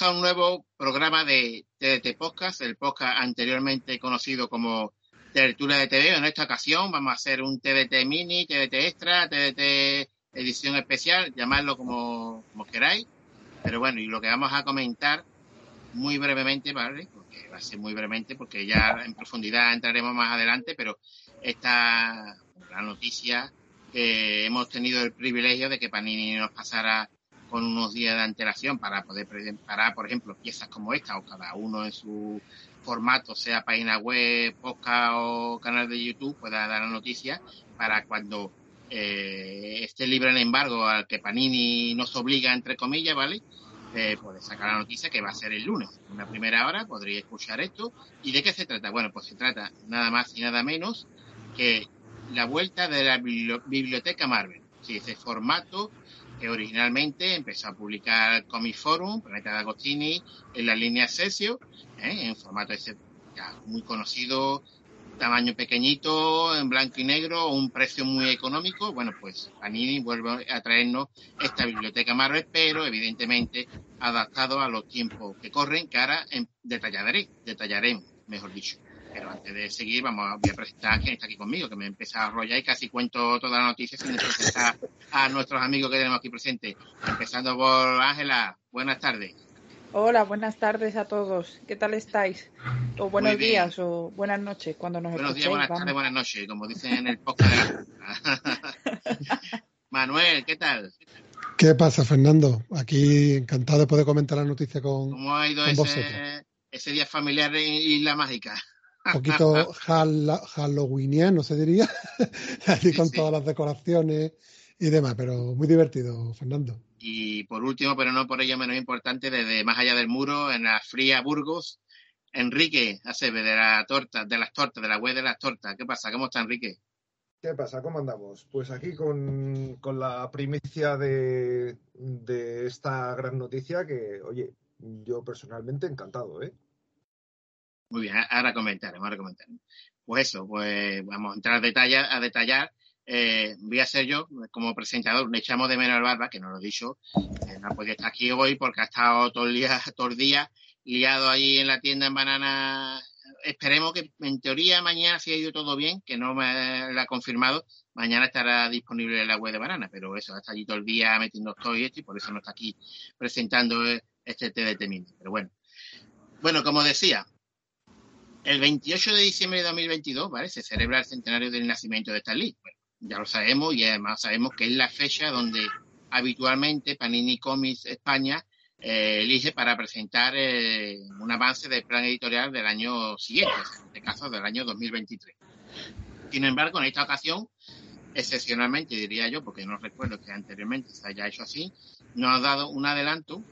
Bienvenidos a un nuevo programa de TDT Podcast, el podcast anteriormente conocido como Tertulia de TV. En esta ocasión vamos a hacer un TDT mini, TDT extra, TDT edición especial, llamadlo como, como queráis. Pero bueno, y lo que vamos a comentar muy brevemente, ¿vale? Porque va a ser muy brevemente, porque ya en profundidad entraremos más adelante, pero esta la noticia que hemos tenido el privilegio de que Panini nos pasara con unos días de antelación para poder preparar, por ejemplo, piezas como esta o cada uno en su formato, sea página web, podcast o canal de YouTube, pueda dar la noticia para cuando eh, esté libre el embargo al que Panini nos obliga, entre comillas, ¿vale? Eh, poder sacar la noticia que va a ser el lunes. Una primera hora podría escuchar esto. ¿Y de qué se trata? Bueno, pues se trata nada más y nada menos que la vuelta de la biblioteca Marvel. Sí, ese formato que originalmente empezó a publicar Comic Forum, Planeta de Agostini, en la línea Cesio, ¿eh? en formato ese ya muy conocido, tamaño pequeñito, en blanco y negro, un precio muy económico. Bueno, pues Panini vuelve a traernos esta biblioteca Marvel, pero evidentemente adaptado a los tiempos que corren, que ahora detallaré, detallaremos, mejor dicho. Pero antes de seguir, vamos a, voy a presentar a quien está aquí conmigo, que me empieza a rollar y casi cuento toda la noticia sin presentar a nuestros amigos que tenemos aquí presentes. Empezando por Ángela, buenas tardes. Hola, buenas tardes a todos. ¿Qué tal estáis? O buenos días o buenas noches cuando nos Buenos días, buenas tardes, buenas noches, como dicen en el podcast de la... Manuel, ¿qué tal? ¿Qué pasa, Fernando? Aquí encantado de poder comentar la noticia con, ¿Cómo ha ido ese, ese, día familiar en Isla Mágica? Un poquito halloweeniano, se diría, así con todas las decoraciones y demás, pero muy divertido, Fernando. Y por último, pero no por ello menos importante, desde más allá del muro, en la fría Burgos, Enrique Acebe, de la torta, de las tortas, de la web de las tortas. ¿Qué pasa? ¿Cómo está Enrique? ¿Qué pasa? ¿Cómo andamos? Pues aquí con, con la primicia de, de esta gran noticia que, oye, yo personalmente encantado, ¿eh? Muy bien, ahora comentaremos, ahora comentaremos. Pues eso, pues vamos a entrar a detallar, a detallar. Eh, voy a ser yo como presentador, le echamos de menos al Barba, que no lo he dicho, eh, no ha podido estar aquí hoy porque ha estado todo el día, todo el día liado ahí en la tienda en banana. Esperemos que en teoría mañana, si ha ido todo bien, que no me lo ha confirmado, mañana estará disponible en la web de banana, pero eso, está allí todo el día metiendo todo y esto y por eso no está aquí presentando este TDT mini. Pero bueno. Bueno, como decía, el 28 de diciembre de 2022, ¿vale? Se celebra el centenario del nacimiento de Stan. Bueno, ya lo sabemos y además sabemos que es la fecha donde habitualmente Panini Comics España eh, elige para presentar eh, un avance del plan editorial del año siguiente, en este caso del año 2023. Sin embargo, en esta ocasión, excepcionalmente diría yo, porque no recuerdo que anteriormente se haya hecho así, nos ha dado un adelanto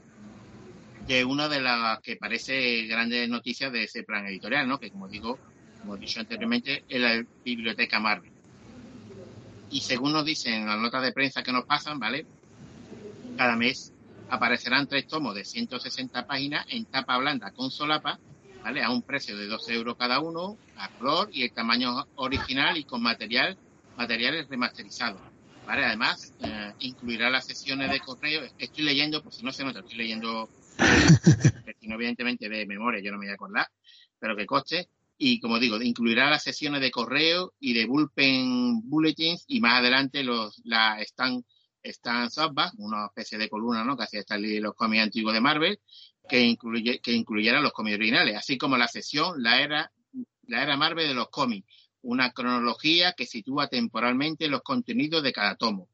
de una de las que parece grandes noticias de ese plan editorial, ¿no? Que como digo, como he dicho anteriormente, es la biblioteca Marvel. Y según nos dicen las notas de prensa que nos pasan, ¿vale? Cada mes aparecerán tres tomos de 160 páginas en tapa blanda con solapa, ¿vale? A un precio de 12 euros cada uno, a color y el tamaño original y con material, materiales remasterizados. ¿Vale? Además, eh, incluirá las sesiones de correo. Estoy leyendo, por si no se nota, estoy leyendo no evidentemente de memoria yo no me voy a acordar, pero que coste. Y como digo, incluirá las sesiones de correo y de bullpen bulletins y más adelante los, la están Stan Softback, una especie de columna, ¿no? Que hacía estar los cómics antiguos de Marvel, que, incluye, que incluyera los cómics originales, así como la sección La Era, la era Marvel de los cómics, una cronología que sitúa temporalmente los contenidos de cada tomo.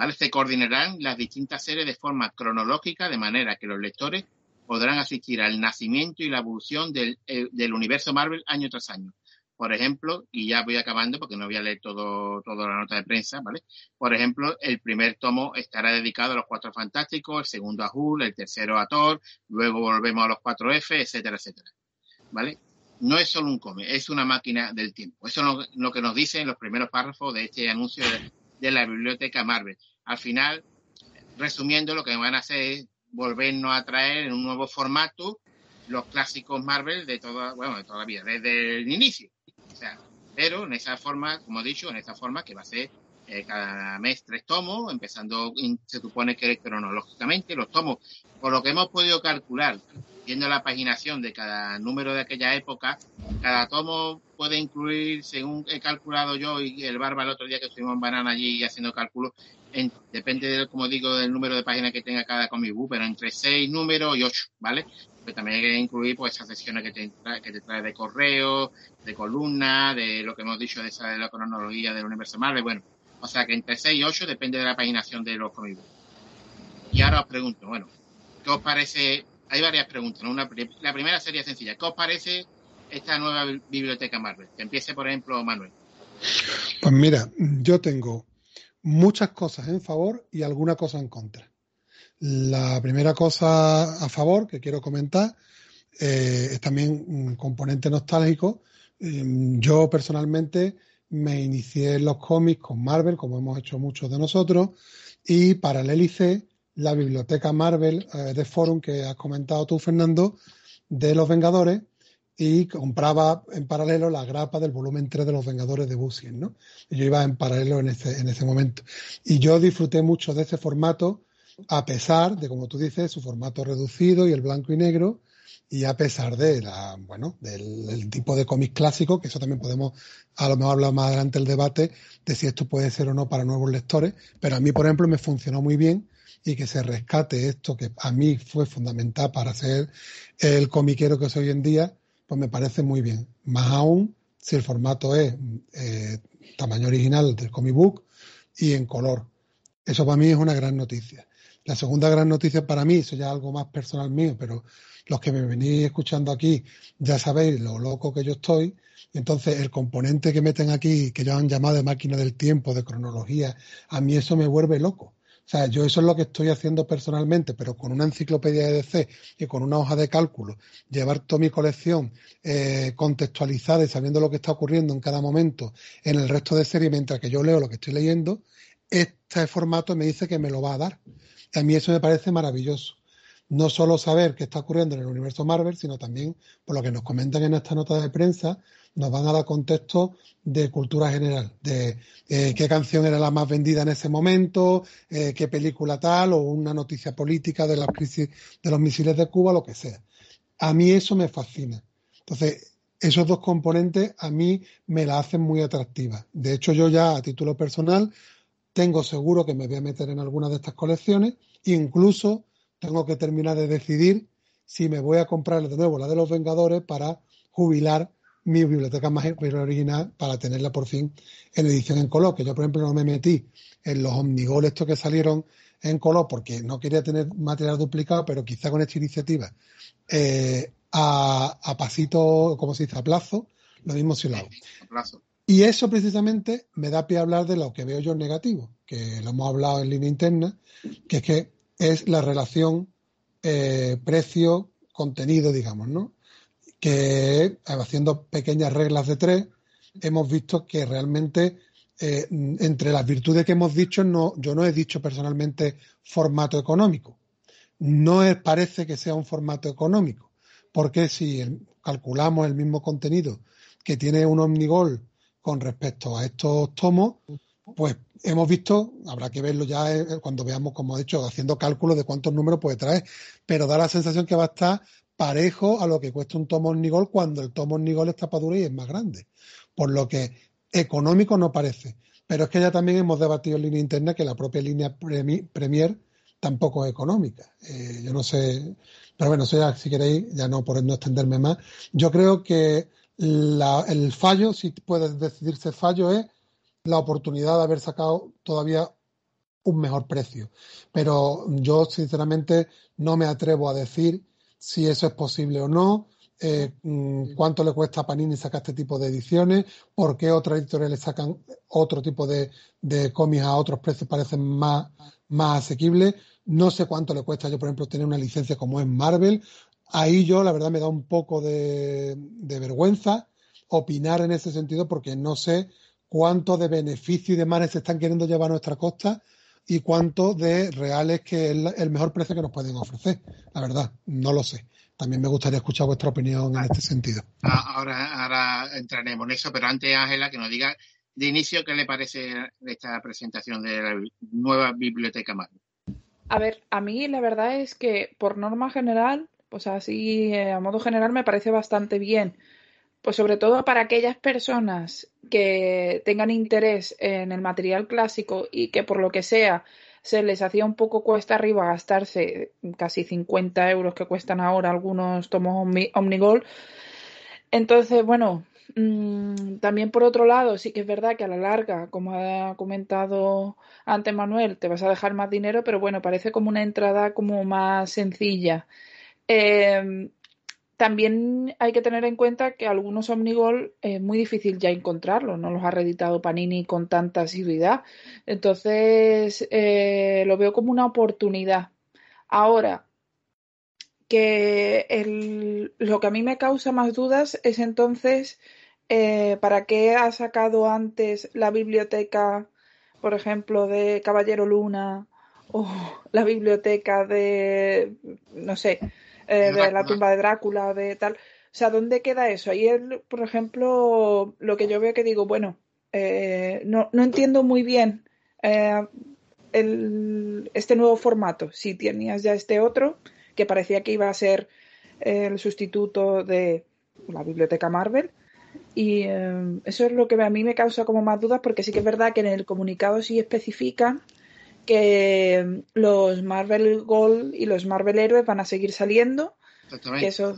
¿Vale? Se coordinarán las distintas series de forma cronológica, de manera que los lectores podrán asistir al nacimiento y la evolución del, eh, del universo Marvel año tras año por ejemplo, y ya voy acabando porque no voy a leer todo, toda la nota de prensa, ¿vale? Por ejemplo, el primer tomo estará dedicado a los cuatro fantásticos, el segundo a Hulk, el tercero a Thor, luego volvemos a los cuatro F, etcétera, etcétera. ¿Vale? No es solo un cómic, es una máquina del tiempo. Eso es lo, que nos dicen los primeros párrafos de este anuncio de, la biblioteca Marvel. Al final, resumiendo, lo que van a hacer es volvernos a traer en un nuevo formato los clásicos Marvel de toda, bueno, de toda la vida, desde el inicio pero en esa forma, como he dicho, en esa forma que va a ser eh, cada mes tres tomos, empezando, se supone que cronológicamente, los tomos, por lo que hemos podido calcular, viendo la paginación de cada número de aquella época, cada tomo puede incluir, según he calculado yo y el Barba el otro día que estuvimos en Banana allí haciendo cálculos, depende, como digo, del número de páginas que tenga cada comic book, pero entre seis números y ocho, ¿vale? Pues también hay que incluir pues esas sesiones que te, trae, de correo, de columna, de lo que hemos dicho de esa de la cronología del universo Marvel, bueno, o sea que entre 6 y 8 depende de la paginación de los cómics. Y ahora os pregunto, bueno, ¿qué os parece? Hay varias preguntas, la primera sería sencilla, ¿qué os parece esta nueva biblioteca Marvel? Que empiece, por ejemplo, Manuel. Pues mira, yo tengo muchas cosas en favor y alguna cosa en contra. La primera cosa a favor que quiero comentar eh, es también un componente nostálgico. Em, yo personalmente me inicié en los cómics con Marvel, como hemos hecho muchos de nosotros, y paralélicé la biblioteca Marvel eh, de Forum que has comentado tú, Fernando, de los Vengadores, y compraba en paralelo la grapa del volumen 3 de los Vengadores de Busien, ¿no? yo iba en paralelo en ese, en ese momento. Y yo disfruté mucho de ese formato a pesar de, como tú dices, su formato reducido y el blanco y negro, y a pesar de la, bueno, del, tipo de cómic clásico, que eso también podemos a lo mejor hablar más adelante el debate de si esto puede ser o no para nuevos lectores, pero a mí, por ejemplo, me funcionó muy bien y que se rescate esto que a mí fue fundamental para ser el comiquero que soy hoy en día, pues me parece muy bien. Más aún si el formato es eh, tamaño original del comic book y en color. Eso para mí es una gran noticia. La segunda gran noticia para mí, eso ya es algo más personal mío, pero los que me venís escuchando aquí ya sabéis lo loco que yo estoy. entonces el componente que meten aquí, que ya han llamado de máquina del tiempo, de cronología, a mí eso me vuelve loco. O sea, yo eso es lo que estoy haciendo personalmente, pero con una enciclopedia de DC y con una hoja de cálculo, llevar toda mi colección eh, contextualizada y sabiendo lo que está ocurriendo en cada momento en el resto de serie mientras que yo leo lo que estoy leyendo, este formato me dice que me lo va a dar. A mí eso me parece maravilloso. No solo saber qué está ocurriendo en el universo Marvel, sino también, por lo que nos comentan en esta nota de prensa, nos van a dar contexto de cultura general, de eh, qué canción era la más vendida en ese momento, eh, qué película tal, o una noticia política de la crisis de los misiles de Cuba, lo que sea. A mí eso me fascina. Entonces, esos dos componentes a mí me la hacen muy atractiva. De hecho, yo ya a título personal tengo seguro que me voy a meter en alguna de estas colecciones, incluso tengo que terminar de decidir si me voy a comprar de nuevo la de los Vengadores para jubilar mi biblioteca más original para tenerla por fin en edición en color, que yo por ejemplo no me metí en los Omnigol estos que salieron en color porque no quería tener material duplicado, pero quizá con esta iniciativa eh, a, pasito, como se dice, a plazo, lo mismo si lo hago. Y eso precisamente me da pie a hablar de lo que veo yo negativo, que lo hemos hablado en línea interna, que es que es la relación eh, precio-contenido, digamos, ¿no? Que haciendo pequeñas reglas de tres, hemos visto que realmente eh, entre las virtudes que hemos dicho, no, yo no he dicho personalmente formato económico. No parece que sea un formato económico, porque si calculamos el mismo contenido que tiene un Omnigol con respecto a estos tomos, pues hemos visto, habrá que verlo ya eh, cuando veamos, como he dicho, haciendo cálculos de cuántos números puede traer, pero da la sensación que va a estar parejo a lo que cuesta un tomo Omnigol cuando el tomo Omnigol es tapadura y es más grande. Por lo que económico no parece. Pero es que ya también hemos debatido en línea interna que la propia línea Premier tampoco es económica. Eh, yo no sé, pero bueno, si queréis, ya no por no extenderme más. Yo creo que el fallo, si puede decidirse fallo, es la oportunidad de haber sacado todavía un mejor precio. Pero yo, sinceramente, no me atrevo a decir si eso es posible o no. Eh, mm, cuánto le cuesta a Panini sacar este tipo de ediciones, por qué otras editoriales sacan otro tipo de, de cómics a otros precios parecen más, más asequibles. No sé cuánto le cuesta yo, por ejemplo, tener una licencia como es Marvel. Ahí yo, la verdad, me da un poco de, de vergüenza opinar en ese sentido porque no sé cuánto de beneficio y de manes se están queriendo llevar a nuestra costa y cuánto de reales que es el mejor precio que nos pueden ofrecer. La verdad, no lo sé. También me gustaría escuchar vuestra opinión en este sentido. Ah, ahora, ahora entraremos en eso, pero antes, Ángela, que nos diga de inicio qué le parece esta presentación de la nueva biblioteca Marvel. A ver, a mí la verdad es que por norma general, pues así eh, a modo general me parece bastante bien pues sobre todo para aquellas personas que tengan interés en el material clásico y que por lo que sea se les hacía un poco cuesta arriba gastarse casi 50 euros que cuestan ahora algunos tomos Omnigol. Entonces, bueno, mm, también por otro lado, sí que es verdad que a la larga, como ha comentado antes Manuel, te vas a dejar más dinero, pero bueno, parece como una entrada como más sencilla. Eh, también hay que tener en cuenta que algunos Omnigol es muy difícil ya encontrarlos, no los ha reeditado Panini con tanta asiduidad. Entonces, eh, lo veo como una oportunidad. Ahora, que lo que a mí me causa más dudas es entonces eh, para qué ha sacado antes la biblioteca, por ejemplo, de Caballero Luna o la biblioteca de, no sé, eh, de la tumba de Drácula, de tal. O sea, ¿dónde queda eso? Ahí, por ejemplo, lo que yo veo que digo, bueno, eh, no, no, entiendo muy bien eh, el, este nuevo formato. Si tenías ya este otro, que parecía que iba a ser el sustituto de la biblioteca Marvel. Y eso es lo que a mí me causa como más dudas, porque sí que es verdad que en el comunicado sí especifican que los Marvel Gold y los Marvel Héroes van a seguir saliendo. Que eso,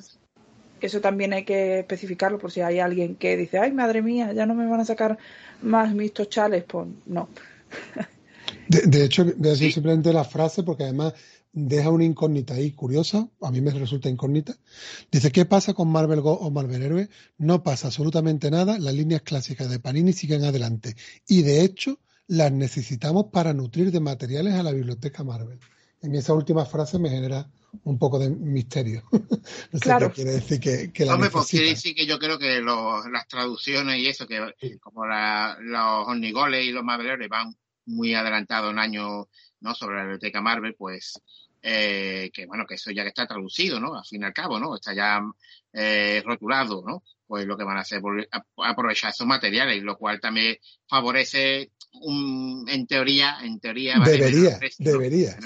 eso también hay que especificarlo por si hay alguien que dice, ay, madre mía, ya no me van a sacar más mis tochales. Pues no. De, hecho, voy a decir simplemente la frase porque además deja una incógnita ahí curiosa, a mí me resulta incógnita. Dice, ¿qué pasa con Marvel Go o Marvel Héroe? No pasa absolutamente nada, las líneas clásicas de Panini siguen adelante. Y de hecho, las necesitamos para nutrir de materiales a la biblioteca Marvel. En esa última frase me genera un poco de misterio. no sé qué quiere decir que, que la Hombre, pues quiere decir que yo creo que las traducciones y eso, que como los Ornigoles y los Marveleros van muy adelantados en años ¿no? sobre la biblioteca Marvel, pues eh, que bueno, que eso ya está traducido, ¿no? Al fin y al cabo, ¿no? Está ya eh, rotulado, ¿no? Pues lo que van a hacer es aprovechar esos materiales, lo cual también favorece en teoría, en teoría debería, debería,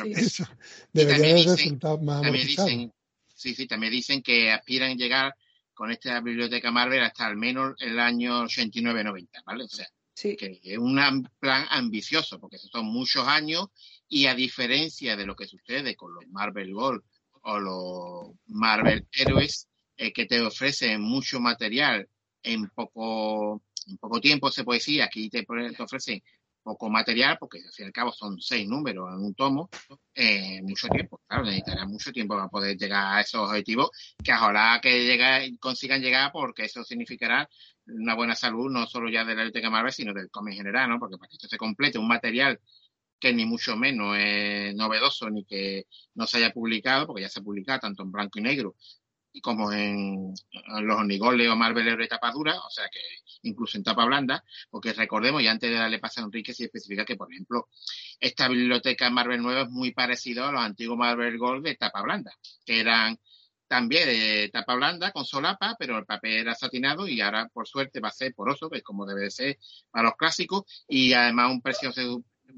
debería haber resultado más también dicen, sí, sí, también dicen que aspiran a llegar con esta biblioteca Marvel hasta al menos el año 89-90, ¿vale? O sea, que es un plan ambicioso, porque son muchos años y a diferencia de lo que sucede con los Marvel Gold o los Marvel Héroes, eh, que te ofrecen mucho material en poco en poco tiempo se puede decir, aquí te, ofrecen poco material, porque al fin y al cabo son seis números en un tomo, eh, mucho tiempo, claro, necesitará mucho tiempo para poder llegar a esos objetivos, que ojalá que consigan llegar, porque eso significará una buena salud, no solo ya de la biblioteca Marvel, sino del cómic en general, ¿no? Porque para que esto se complete, un material que ni mucho menos es novedoso ni que no se haya publicado, porque ya se ha publicado tanto en blanco y negro como en, los Onigoles o Marvel de tapa dura, o sea que incluso en tapa blanda, porque recordemos, y antes de darle paso a Enrique, se especifica que, por ejemplo, esta biblioteca Marvel nueva es muy parecida a los antiguos Marvel Gold de tapa blanda, que eran también de tapa blanda con solapa, pero el papel era satinado y ahora, por suerte, va a ser poroso, que es como debe de ser para los clásicos, y además un precio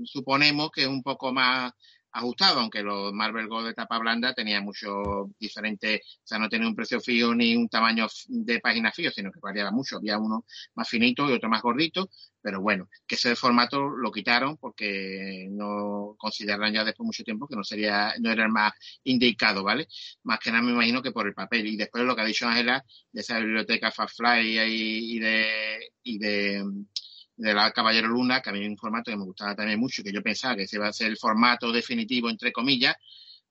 suponemos que es un poco más ajustado, aunque los Marvel Gold de tapa blanda tenía mucho diferente, o sea, no tenía un precio fijo ni un tamaño de página fijo, sino que variaba mucho. Había uno más finito y otro más gordito, pero bueno, que ese formato lo quitaron porque no consideraron ya después mucho tiempo que no sería, no era el más indicado, ¿vale? Más que nada me imagino que por el papel. Y después lo que ha dicho Ángela de esa biblioteca Fastfly y, y de, y de de la Caballero Luna, que a mí es un formato que me gustaba también mucho, que yo pensaba que ese iba a ser el formato definitivo, entre comillas,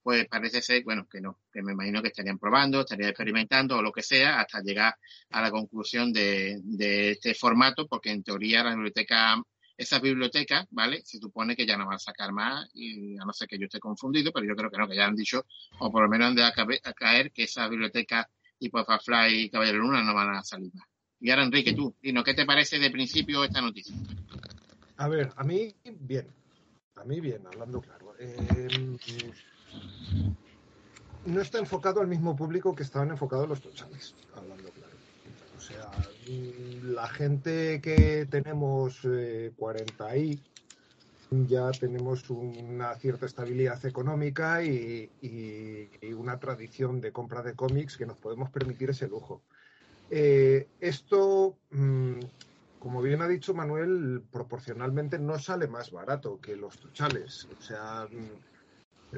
pues parece ser, bueno, que no, que me imagino que estarían probando, estarían experimentando o lo que sea, hasta llegar a la conclusión de, de este formato, porque en teoría la biblioteca, esas bibliotecas, ¿vale? Se supone que ya no van a sacar más, y a no ser que yo esté confundido, pero yo creo que no, que ya han dicho, o por lo menos han de caer que esas bibliotecas tipo Fly y Caballero Luna no van a salir más. Y ahora, Enrique, tú, Dino, ¿qué te parece de principio esta noticia? A ver, a mí, bien. A mí, bien, hablando claro. Eh, no está enfocado al mismo público que estaban enfocados los tochales, hablando claro. O sea, la gente que tenemos 40 eh, y ya tenemos una cierta estabilidad económica y, una tradición de compra de cómics que nos podemos permitir ese lujo. Eh, esto, mm, como bien ha dicho Manuel, proporcionalmente no sale más barato que los tuchales. O sea, mm,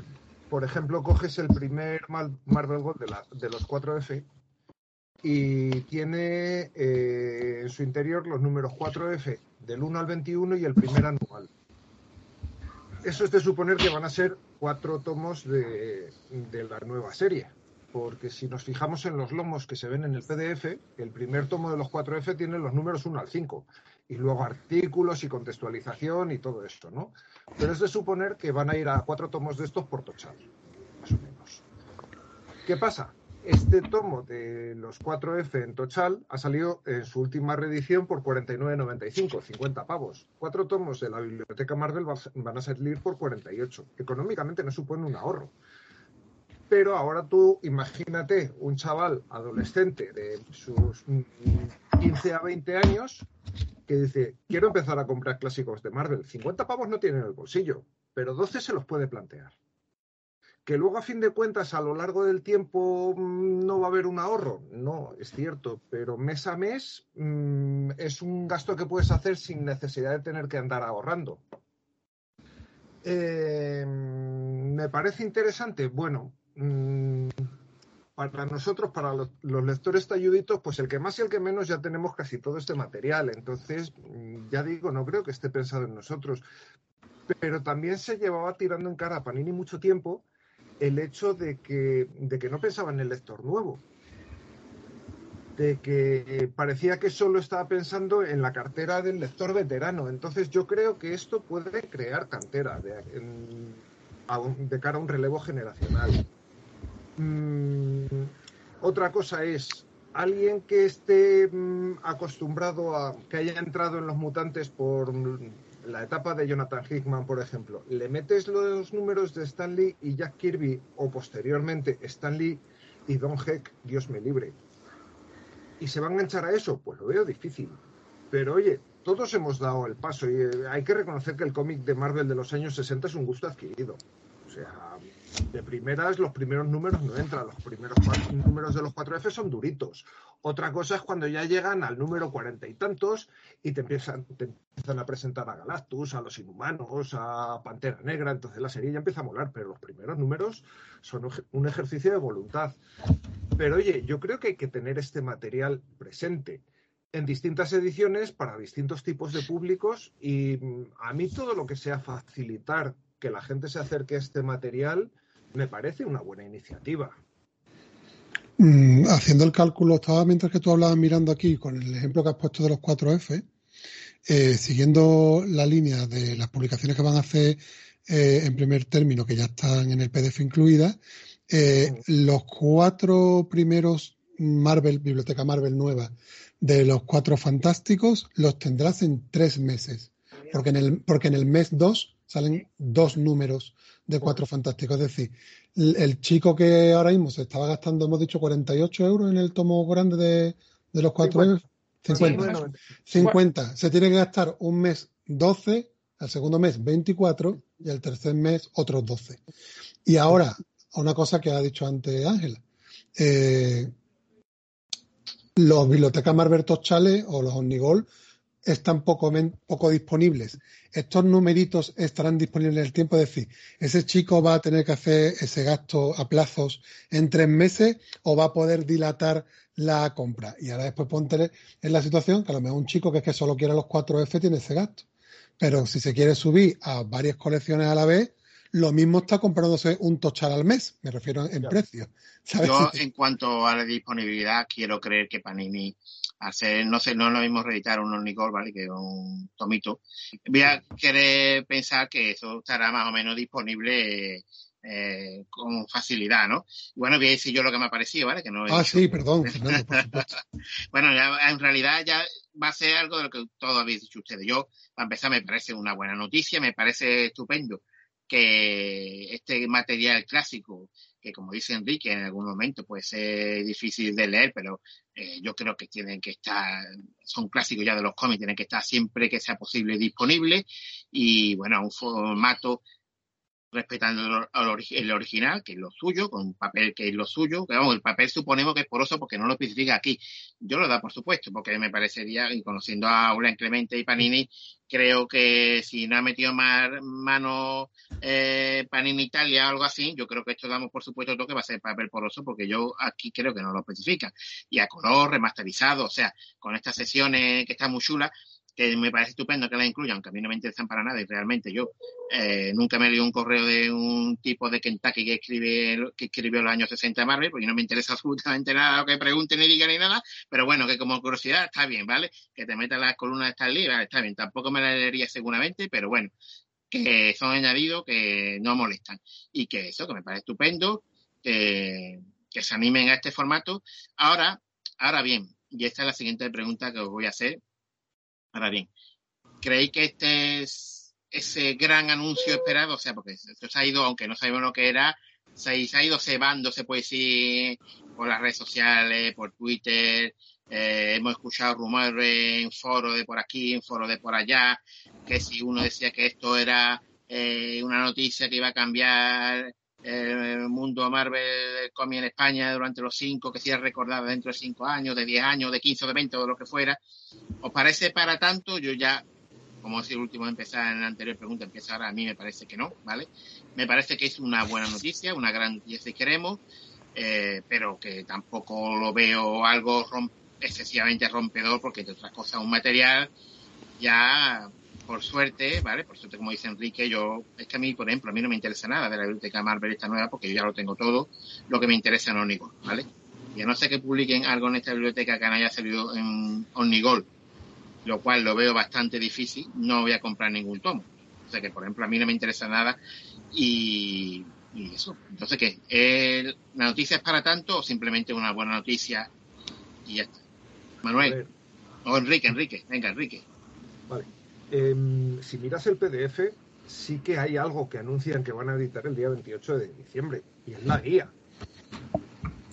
por ejemplo, coges el primer Marvel Gold de, los 4F y tiene eh, en su interior los números 4F del 1 al 21 y el primer anual. Eso es de suponer que van a ser cuatro tomos de la nueva serie porque si nos fijamos en los lomos que se ven en el PDF, el primer tomo de los 4F tiene los números 1 al 5 y luego artículos y contextualización y todo esto, ¿no? Pero es de suponer que van a ir a cuatro tomos de estos por tochal, más o menos. ¿Qué pasa? Este tomo de los 4F en Tochal ha salido en su última reedición por 49,95, 50 pavos. Cuatro tomos de la biblioteca Marvel van a salir por 48. Económicamente no supone un ahorro. Pero ahora tú imagínate un chaval adolescente de sus 15 a 20 años que dice, quiero empezar a comprar clásicos de Marvel. 50 pavos no tiene en el bolsillo, pero 12 se los puede plantear. Que luego a fin de cuentas a lo largo del tiempo mm, no va a haber un ahorro, no, es cierto, pero mes a mes mm, es un gasto que puedes hacer sin necesidad de tener que andar ahorrando. Eh, ¿Me parece interesante? Bueno, Mm, para nosotros, para los, lectores talluditos, pues el que más y el que menos ya tenemos casi todo este material. Entonces, mm, ya digo, no creo que esté pensado en nosotros. Pero también se llevaba tirando en cara a Panini mucho tiempo el hecho de que, de que no pensaba en el lector nuevo. De que parecía que solo estaba pensando en la cartera del lector veterano. Entonces, yo creo que esto puede crear cantera de cara a un relevo generacional. Mm, otra cosa es alguien que esté mm, acostumbrado a que haya entrado en los mutantes por la etapa de Jonathan Hickman, por ejemplo, le metes los números de Stanley y Jack Kirby o posteriormente Stanley y Don Heck, Dios me libre. ¿Y se va a enganchar a eso? Pues lo veo difícil. Pero oye, todos hemos dado el paso y eh, hay que reconocer que el cómic de Marvel de los años 60 es un gusto adquirido. O sea, de primeras los primeros números no entran, los primeros números de los 4F son duritos. Otra cosa es cuando ya llegan al número cuarenta y tantos y te empiezan, te empiezan a presentar a Galactus, a los Inhumanos, a Pantera Negra, entonces la serie ya empieza a molar, pero los primeros números son un ejercicio de voluntad. Pero oye, yo creo que hay que tener este material presente en distintas ediciones para distintos tipos de públicos y mm, a mí todo lo que sea facilitar que la gente se acerque a este material me parece una buena iniciativa. Mm, haciendo el cálculo, estaba mientras que tú hablabas mirando aquí con el ejemplo que has puesto de los 4F, eh, siguiendo la línea de las publicaciones que van a hacer eh, en primer término, que ya están en el PDF incluidas, eh, los cuatro primeros Marvel, Biblioteca Marvel nueva, de los cuatro fantásticos, los tendrás en tres meses. Porque en el, porque en el mes dos salen dos números de cuatro fantásticos. Es decir, el chico que ahora mismo se estaba gastando, hemos dicho, 48 euros en el tomo grande de, los cuatro 50. 50. 50. Se tiene que gastar un mes 12 al segundo mes 24 y al tercer mes otros 12. Y ahora, una cosa que ha dicho antes Ángela. Eh, los bibliotecas Marvel Chale o los Omnigol están poco, poco disponibles. Estos numeritos estarán disponibles en el tiempo, es decir, ese chico va a tener que hacer ese gasto a plazos en tres meses o va a poder dilatar la compra. Y ahora después ponte en la situación que a lo mejor un chico que es que solo quiere los 4F tiene ese gasto. Pero si se quiere subir a varias colecciones a la vez, lo mismo está comprándose un tochal al mes, me refiero en precio. Yo, en cuanto a la disponibilidad, quiero creer que Panini, ser, no sé, no es lo mismo reeditar un Ornicol, ¿vale? Que un tomito. Voy a querer pensar que eso estará más o menos disponible eh, con facilidad, ¿no? Bueno, voy a decir yo lo que me ha parecido, ¿vale? Que no ah, sí, perdón, bueno, ya, en realidad ya va a ser algo de lo que todos habéis dicho ustedes. Yo, para empezar, me parece una buena noticia, me parece estupendo que este material clásico, que como dice Enrique, en algún momento puede ser difícil de leer, pero eh, yo creo que tienen que estar, son clásicos ya de los cómics, tienen que estar siempre que sea posible disponible. Y bueno, un formato respetando el original, que es lo suyo, con un papel que es lo suyo. Vamos, el papel suponemos que es poroso porque no lo especifica aquí. Yo lo da por supuesto, porque me parecería, y conociendo a Aula Clemente y Panini, creo que si no ha metido más mano eh, Panini Italia o algo así, yo creo que esto damos por supuesto que va a ser papel poroso, porque yo aquí creo que no lo especifica. Y a color, remasterizado, o sea, con estas sesiones que están muy chulas, que me parece estupendo que la incluyan, aunque a mí no me interesan para nada y realmente yo eh, nunca me leí un correo de un tipo de Kentucky que escribe que escribió los años 60 de Marvel, porque no me interesa absolutamente nada lo que pregunten ni digan ni nada, pero bueno, que como curiosidad está bien, ¿vale? Que te metas las columnas de Stan Lee, está bien, tampoco me la leería seguramente, pero bueno, que son añadidos que no molestan y que eso, que me parece estupendo, que, que se animen a este formato. Ahora, ahora bien, y esta es la siguiente pregunta que os voy a hacer, Ahora bien, ¿creéis que este es ese gran anuncio esperado? O sea, porque esto se ha ido, aunque no sabemos lo que era, se, ha ido cebando, se puede decir, por las redes sociales, por Twitter. Eh, hemos escuchado rumores en foros de por aquí, en foros de por allá, que si uno decía que esto era eh, una noticia que iba a cambiar el mundo Marvel cómic en España durante los cinco, que sea recordado dentro de cinco años, de diez años, de quince de veinte o lo que fuera. ¿Os parece para tanto? Yo ya, como si el último empezar en la anterior pregunta, empieza ahora, a mí me parece que no, ¿vale? Me parece que es una buena noticia, una gran noticia si queremos, eh, pero que tampoco lo veo algo excesivamente rompedor, porque de otras cosas, un material ya por suerte, ¿vale? Por suerte, como dice Enrique, yo, es que a mí, por ejemplo, a mí no me interesa nada de la biblioteca Marvel esta nueva porque yo ya lo tengo todo. Lo que me interesa en Omnigol, ¿vale? Y a no ser que publiquen algo en esta biblioteca que no haya salido en Omnigol, lo cual lo veo bastante difícil, no voy a comprar ningún tomo. O sea que, por ejemplo, a mí no me interesa nada y, eso. Entonces, ¿qué? ¿La noticia es para tanto o simplemente una buena noticia y ya está? Manuel. O Enrique, Enrique. Venga, Enrique. Vale. Em, si miras el PDF, sí que hay algo que anuncian que van a editar el día 28 de diciembre, y es la guía.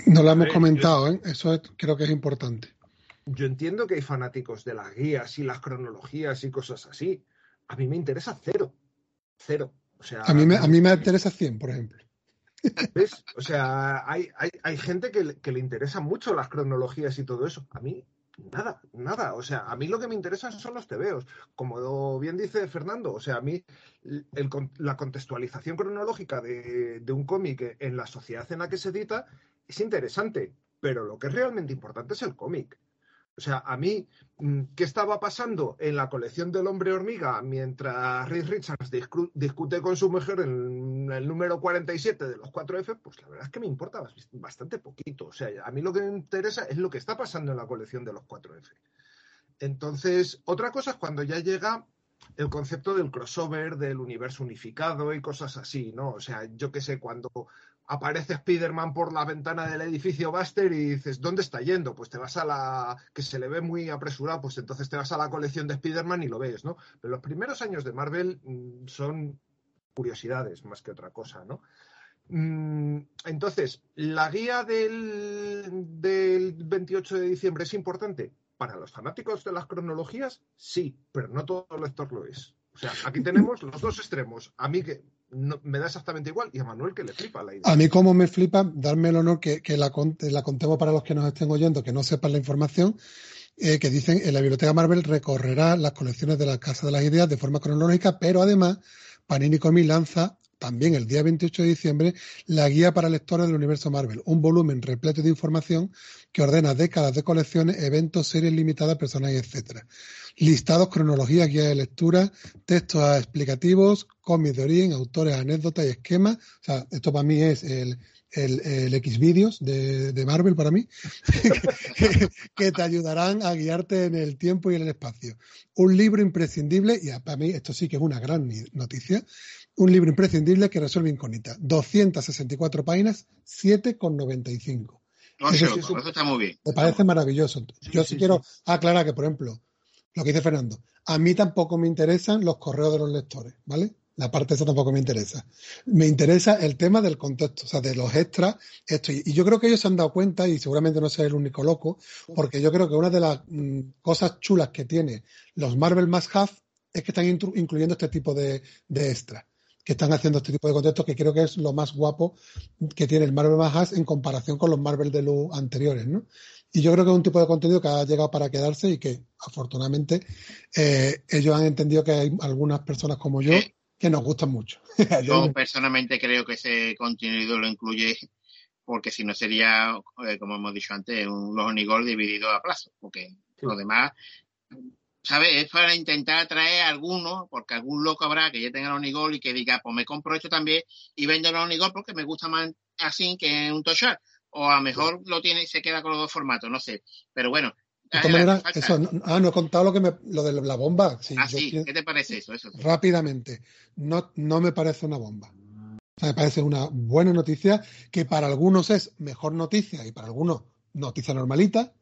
No lo hemos comentado, ¿eh? eso creo que es importante. Yo entiendo que hay fanáticos de las guías y las cronologías y cosas así. A mí me interesa cero. Cero. O sea, a, mí me, a mí me interesa 100, por ejemplo. ¿Ves? O sea, hay, hay, hay gente que, que, le interesa mucho las cronologías y todo eso. A mí Nada, nada. O sea, a mí lo que me interesan son los tebeos. Como bien dice Fernando, o sea, a mí la contextualización cronológica de, de un cómic en la sociedad en la que se edita es interesante, pero lo que es realmente importante es el cómic. O sea, a mí, mm, ¿qué estaba pasando en la colección del hombre hormiga mientras Rick Richards discute con su mujer en el número 47 de los 4F? Pues la verdad es que me importa bastante poquito. O sea, a mí lo que me interesa es lo que está pasando en la colección de los 4F. Entonces, otra cosa es cuando ya llega el concepto del crossover, del universo unificado y cosas así, ¿no? O sea, yo qué sé, cuando aparece Spider-Man por la ventana del edificio Buster y dices, ¿dónde está yendo? Pues te vas a la, que se le ve muy apresurado, pues entonces te vas a la colección de Spider-Man y lo ves, ¿no? Pero los primeros años de Marvel mm, son curiosidades más que otra cosa, ¿no? Mm, entonces, ¿la guía del, del 28 de diciembre es importante? Para los fanáticos de las cronologías, sí, pero no todo lector lo es. O sea, aquí tenemos los dos extremos. A mí que me da exactamente igual y a Manuel que le flipa la idea. A mí como me flipa, darme el honor que, la, contemos para los que nos estén oyendo, que no sepan la información, eh, que dicen en la Biblioteca Marvel recorrerá las colecciones de la Casa de las Ideas de forma cronológica, pero además Panini Comics lanza también el día 28 de diciembre, la guía para lectores del universo Marvel, un volumen repleto de información que ordena décadas de colecciones, eventos, series limitadas, personajes, etcétera. Listados, cronología, guía de lectura, textos explicativos, cómics de origen, autores, anécdotas y esquemas. O sea, esto para mí es el, el, X vídeos de, Marvel para mí, que, te ayudarán a guiarte en el tiempo y en el espacio. Un libro imprescindible, y para mí esto sí que es una gran noticia, un libro imprescindible que resuelve incógnita. 264 páginas, 7,95. No, eso, eso, está muy bien. Me parece maravilloso. Yo sí, quiero aclarar que, por ejemplo, lo que dice Fernando, a mí tampoco me interesan los correos de los lectores, ¿vale? La parte esa tampoco me interesa. Me interesa el tema del contexto, o sea, de los extras. Esto, y yo creo que ellos se han dado cuenta, y seguramente no soy el único loco, porque yo creo que una de las mm, cosas chulas que tiene los Marvel Must Have es que están incluyendo este tipo de, de extras que están haciendo este tipo de contextos, que creo que es lo más guapo que tiene el Marvel Más en comparación con los Marvel de los anteriores, ¿no? Y yo creo que es un tipo de contenido que ha llegado para quedarse y que afortunadamente eh, ellos han entendido que hay algunas personas como yo que nos gustan mucho. yo personalmente creo que ese contenido lo incluye porque si no sería, eh, como hemos dicho antes, un los Onigol dividido a plazo, porque lo demás ¿sabes? Es para intentar atraer a alguno, porque algún loco habrá que ya tenga el Onigol y que diga, pues me compro esto también y vendo el Onigol porque me gusta más así que un Toshar. O a lo mejor lo tiene y se queda con los dos formatos, no sé. Pero bueno. De todas maneras, eso, ah, no he contado lo, que me, lo de la bomba. Sí, ah, sí, ¿qué te parece eso? eso Rápidamente, no, no me parece una bomba. me parece una buena noticia que para algunos es mejor noticia y para algunos noticia normalita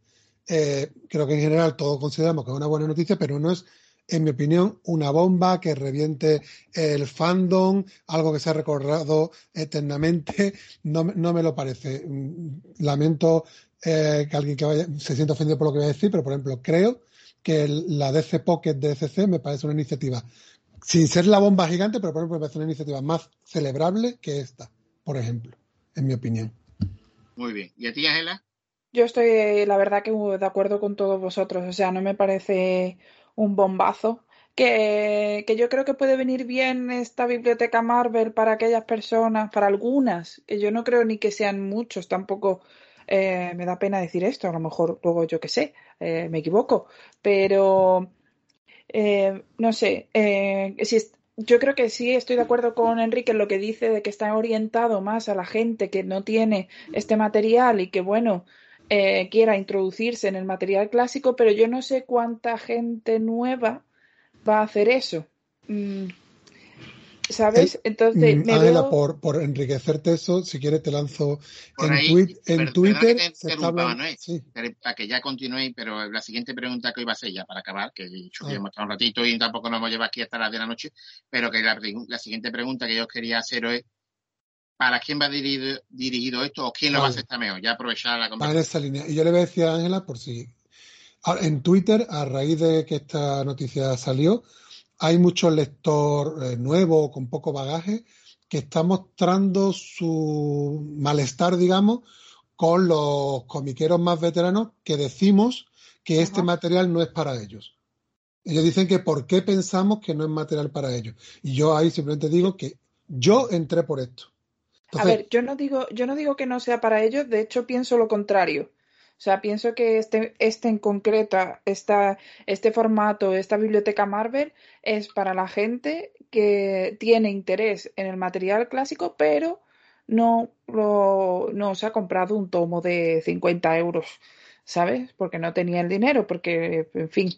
eh, creo que en general todos consideramos que es una buena noticia, pero no es, en mi opinión, una bomba que reviente el fandom, algo que se ha recordado eternamente. No, no me lo parece. Mm, lamento eh, que alguien que vaya, se sienta ofendido por lo que voy a decir, pero por ejemplo, creo que la DC Pocket de me parece una iniciativa, sin ser la bomba gigante, pero por ejemplo, me parece una iniciativa más celebrable que esta, por ejemplo, en mi opinión. Muy bien. ¿Y a ti, Ángela? Yo estoy, la verdad, que de acuerdo con todos vosotros. O sea, no me parece un bombazo. Que, que, yo creo que puede venir bien esta biblioteca Marvel para aquellas personas, para algunas, que yo no creo ni que sean muchos, tampoco eh, me da pena decir esto, a lo mejor luego yo qué sé, eh, me equivoco, pero eh, no sé, si yo creo que sí estoy de acuerdo con Enrique en lo que dice de que está orientado más a la gente que no tiene este material y que bueno, eh, quiera introducirse en el material clásico, pero yo no sé cuánta gente nueva va a hacer eso. Mm, ¿Sabes? Entonces, mm, me por, por, enriquecerte eso, si quieres te lanzo en, Twitter. Para que ya continúe, pero la siguiente pregunta que hoy va a ser ya para acabar, que he dicho que ah. hemos estado un ratito y tampoco nos hemos llevado aquí hasta las de la noche, pero que la, la siguiente pregunta que yo quería hacer es para quién va dirigido, dirigido esto o quién lo va a hacer mejor. Ya aprovechar la conversación. esa línea. Y yo le voy a decir a Ángela, por si. En Twitter, a raíz de que esta noticia salió, hay mucho lector eh, nuevo con poco bagaje que está mostrando su malestar, digamos, con los comiqueros más veteranos que decimos que este material no es para ellos. Ellos dicen que por qué pensamos que no es material para ellos. Y yo ahí simplemente digo que yo entré por esto a ver, yo no digo, yo no digo que no sea para ellos, de hecho pienso lo contrario. O sea, pienso que este, este en concreta, esta, este formato, esta biblioteca Marvel, es para la gente que tiene interés en el material clásico, pero no, lo, no se ha comprado un tomo de 50 euros, ¿sabes? Porque no tenía el dinero, porque, en fin.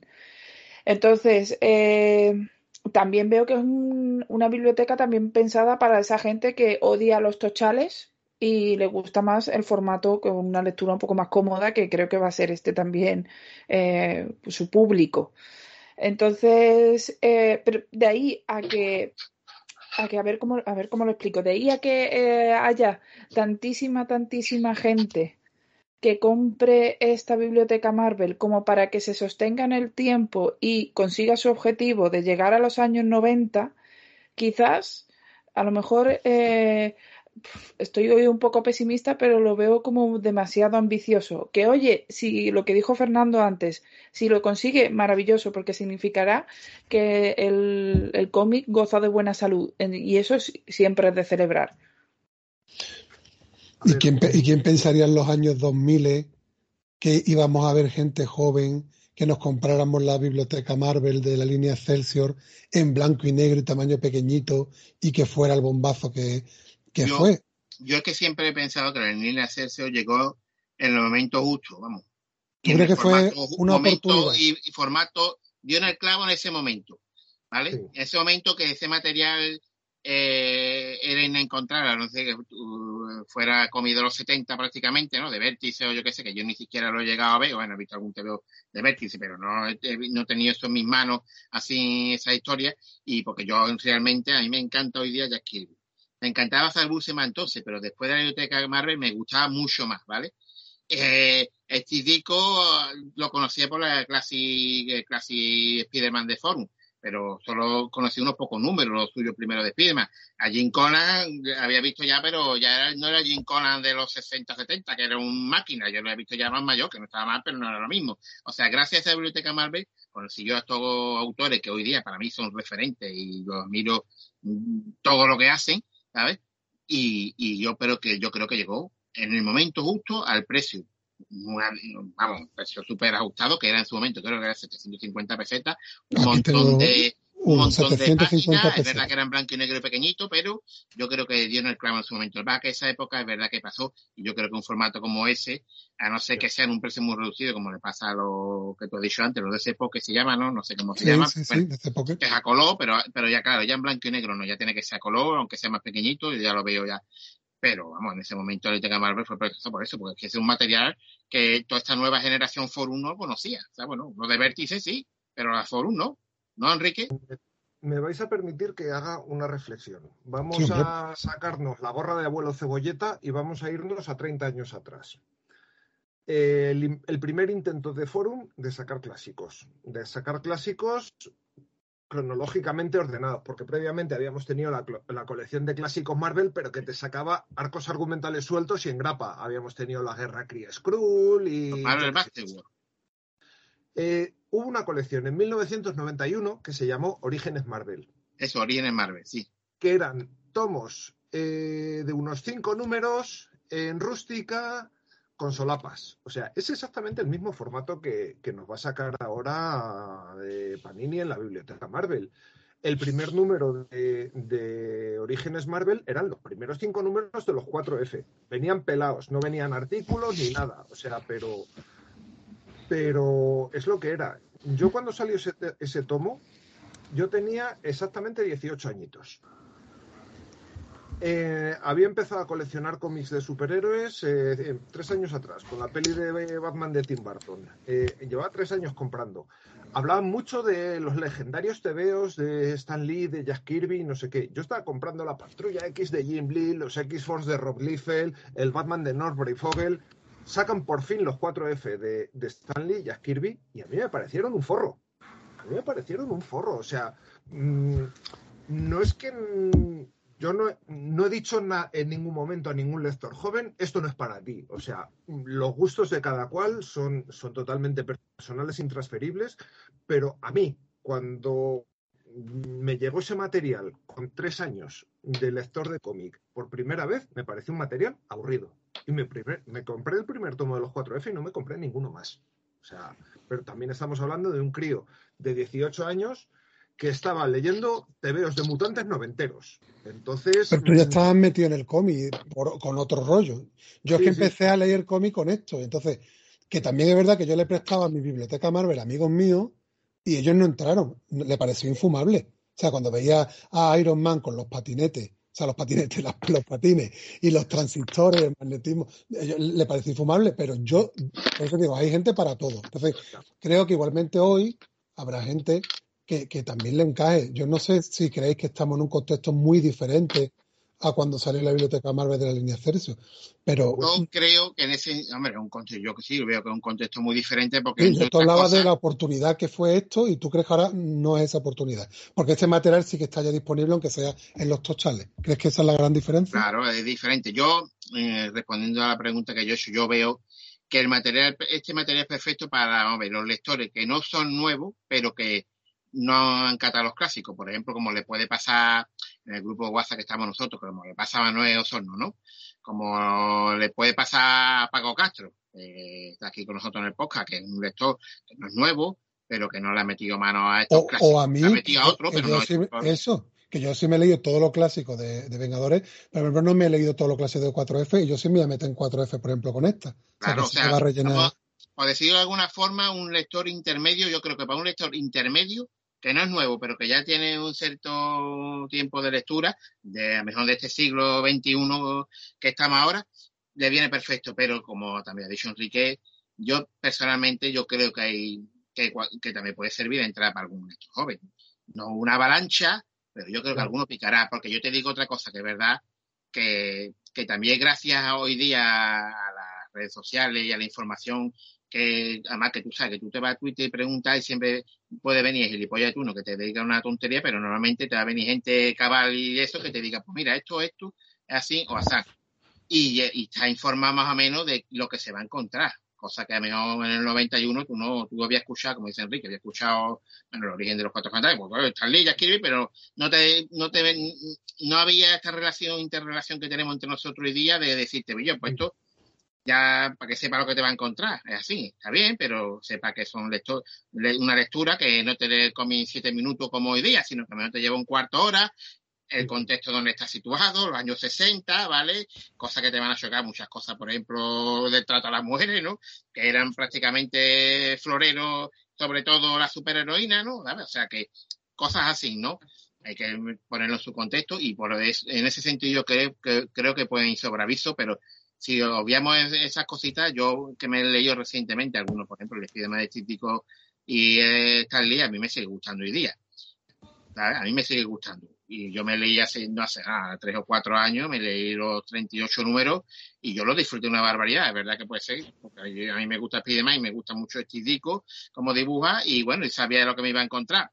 Entonces, eh, también veo que es una biblioteca también pensada para esa gente que odia los tochales y le gusta más el formato con una lectura un poco más cómoda, que creo que va a ser este también eh, su público. Entonces, eh, pero de ahí a que a que a ver cómo a ver cómo lo explico. De ahí a que eh, haya tantísima, tantísima gente que compre esta biblioteca Marvel como para que se sostenga en el tiempo y consiga su objetivo de llegar a los años 90, quizás a lo mejor eh, estoy hoy un poco pesimista, pero lo veo como demasiado ambicioso. Que oye, si lo que dijo Fernando antes, si lo consigue, maravilloso, porque significará que el, el cómic goza de buena salud. Y eso siempre es de celebrar. ¿Y quién, ¿Y quién pensaría en los años 2000 que íbamos a ver gente joven que nos compráramos la biblioteca Marvel de la línea Excelsior en blanco y negro y tamaño pequeñito y que fuera el bombazo que, yo, fue? Yo es que siempre he pensado que la línea Excelsior llegó en el momento justo, vamos. ¿Tú crees que fue una oportunidad? Y, formato dio en el clavo en ese momento, ¿vale? En ese momento que ese material eh, era inencontrable, no sé, que uh, fuera comido los 70 prácticamente, ¿no? De vértice o yo qué sé, que yo ni siquiera lo he llegado a ver, bueno, he visto algún TV de vértice, pero no, no he tenido eso en mis manos, así, esa historia, y porque yo realmente, a mí me encanta hoy día Jack Kirby. Me encantaba Buscema entonces, pero después de la biblioteca de Marvel me gustaba mucho más, ¿vale? Eh, este disco lo conocía por la clase, clase Spider-Man de Forum, pero solo conocí unos pocos números, los suyos primero de Spiderman. A Jim Conan había visto ya, pero ya no era Jim Conan de los 60, 70, que era un máquina, yo lo había visto ya más mayor, que no estaba mal, pero no era lo mismo. O sea, gracias a la biblioteca Marvel, consiguió a estos autores que hoy día para mí son referentes y los admiro mm, todo lo que hacen, ¿sabes? Y, y yo pero que yo creo que llegó en el momento justo al precio vamos, un precio súper ajustado, que era en su momento, creo que era 750 pesetas, un montón de un montón de páginas, es verdad que era en blanco y negro y pequeñito, pero yo creo que dio en el clavo en su momento. El que esa época es verdad que pasó, y yo creo que un formato como ese, a no ser que sea en un precio muy reducido, como le pasa a lo que tú has dicho antes, lo de ese que se llama, ¿no? No sé cómo se llama. Sí, sí, es a color, pero, pero ya claro, ya en blanco y negro no, ya tiene que ser a color, aunque sea más pequeñito, y ya lo veo ya pero vamos, en ese momento el Teca Marvel fue precioso por eso, porque es un material que toda esta nueva generación Forum no conocía. O sea, bueno, lo de Vértice sí, pero la Forum no. ¿No, Enrique? Me vais a permitir que haga una reflexión. Vamos a sacarnos la gorra de abuelo cebolleta y vamos a irnos a 30 años atrás. El, el, primer intento de Forum de sacar clásicos. De sacar clásicos cronológicamente ordenados, porque previamente habíamos tenido la, colección de clásicos Marvel, pero que te sacaba arcos argumentales sueltos y en grapa. Habíamos tenido la guerra Kree Skrull y. Marvel eh, hubo una colección en 1991 que se llamó Orígenes Marvel. Eso, Orígenes Marvel, sí. Que eran tomos eh, de unos cinco números en rústica, con solapas. O sea, es exactamente el mismo formato que, nos va a sacar ahora de Panini en la biblioteca Marvel. El primer número de, Orígenes Marvel eran los primeros cinco números de los 4F. Venían pelados, no venían artículos ni nada. O sea, pero, pero es lo que era. Yo cuando salió ese, ese tomo, yo tenía exactamente 18 añitos. Eh, había empezado a coleccionar cómics de superhéroes eh, tres años atrás, con la peli de Batman de Tim Burton. Eh, llevaba tres años comprando. Hablaban mucho de los legendarios tebeos de Stan Lee, de Jack Kirby, no sé qué. Yo estaba comprando la Patrulla X de Jim Lee, los X-Force de Rob Liefeld, el Batman de Norbury Fogel. Sacan por fin los 4F de, de Stan Lee, Jack Kirby, y a mí me parecieron un forro. A mí me parecieron un forro. O sea, mm, no es que yo no, he dicho en ningún momento a ningún lector joven, esto no es para ti. O sea, los gustos de cada cual son, son totalmente personales, intransferibles, pero a mí, cuando me llegó ese material con tres años de lector de cómic por primera vez, me pareció un material aburrido. Y me, me compré el primer tomo de los 4F y no me compré ninguno más. O sea, pero también estamos hablando de un crío de 18 años que estaba leyendo tebeos de mutantes noventeros. Entonces. Pero tú ya estabas metido en el cómic con otro rollo. Yo es que empecé a leer cómic con esto. Entonces, que también es verdad que yo le prestaba a mi biblioteca Marvel amigos míos y ellos no entraron. Le pareció infumable. O sea, cuando veía a Iron Man con los patinetes, o sea, los patinetes, los patines y los transistores, el magnetismo, le pareció infumable, pero yo, por eso digo, hay gente para todo. Entonces, creo que igualmente hoy habrá gente que, también le encaje. Yo no sé si creéis que estamos en un contexto muy diferente a cuando salió la biblioteca Marvel de la línea Cersei. Pero yo creo que en ese, hombre, un contexto, yo que sí, veo que es un contexto muy diferente porque. Sí, tú hablabas de la oportunidad que fue esto y tú crees que ahora no es esa oportunidad. Porque este material sí que está ya disponible, aunque sea en los tochales. ¿Crees que esa es la gran diferencia? Claro, es diferente. Yo, eh, respondiendo a la pregunta que yo he hecho, yo veo que el material, este material es perfecto para ver, los lectores que no son nuevos, pero que no han catado los clásicos, por ejemplo, como le puede pasar en el grupo de WhatsApp que estamos nosotros, como le pasa a Manuel Osorno, ¿no? Como le puede pasar a Paco Castro, que está aquí con nosotros en el podcast, que es un lector que no es nuevo, pero que no le ha metido mano a estos clásicos. O a mí, ha metido a otro, pero no eso, que yo sí me he leído todo lo clásico de, Vengadores, pero no me he leído todo lo clásico de 4F y yo sí me voy a meter en 4F, por ejemplo, con esta. Claro, o sea, por decirlo de alguna forma, un lector intermedio, yo creo que para un lector intermedio que no es nuevo, pero que ya tiene un cierto tiempo de lectura, de a lo mejor de este siglo XXI que estamos ahora, le viene perfecto. Pero como también ha dicho Enrique, yo personalmente yo creo que hay que, que también puede servir de entrada para algún lector joven. No una avalancha, pero yo creo que alguno picará, porque yo te digo otra cosa, que es verdad que, que también gracias hoy día a las redes sociales y a la información que además que tú sabes que tú te vas a Twitter y preguntas y siempre puede venir gilipollas de uno que te diga una tontería, pero normalmente te va a venir gente cabal y eso que te diga, pues mira, esto, esto, es así o así. Y, y está informado más o menos de lo que se va a encontrar. Cosa que a mejor en el 91 tú no, tú habías escuchado, como dice Enrique, había escuchado, bueno, el origen de los cuatro fantásticos, pues está ya escribe, pero no te, no te, no había esta relación, interrelación que tenemos entre nosotros hoy día de decirte, oye, pues esto, ya para que sepa lo que te va a encontrar. Es así, está bien, pero sepa que son lector, una lectura que no te come siete minutos como hoy día, sino que menos te lleva un cuarto hora, el contexto donde está situado, los años 60, ¿vale? Cosas que te van a chocar, muchas cosas, por ejemplo, del trato a las mujeres, ¿no? Que eran prácticamente floreros, sobre todo la superheroína, ¿no? O sea que cosas así, ¿no? Hay que ponerlo en su contexto y por en ese sentido yo creo que, creo que pueden ir sobre aviso, pero si obviamos esas cositas, yo que me he leído recientemente, algunos, por ejemplo, el Spiderman estético y eh, día a mí me sigue gustando hoy día. A mí me sigue gustando. Y yo me leí hace, no hace nada, tres o cuatro años, me leí los 38 números y yo lo disfruté una barbaridad, es verdad que puede ser, porque a mí me gusta Spiderman y me gusta mucho Estidico como dibuja y bueno, y sabía lo que me iba a encontrar.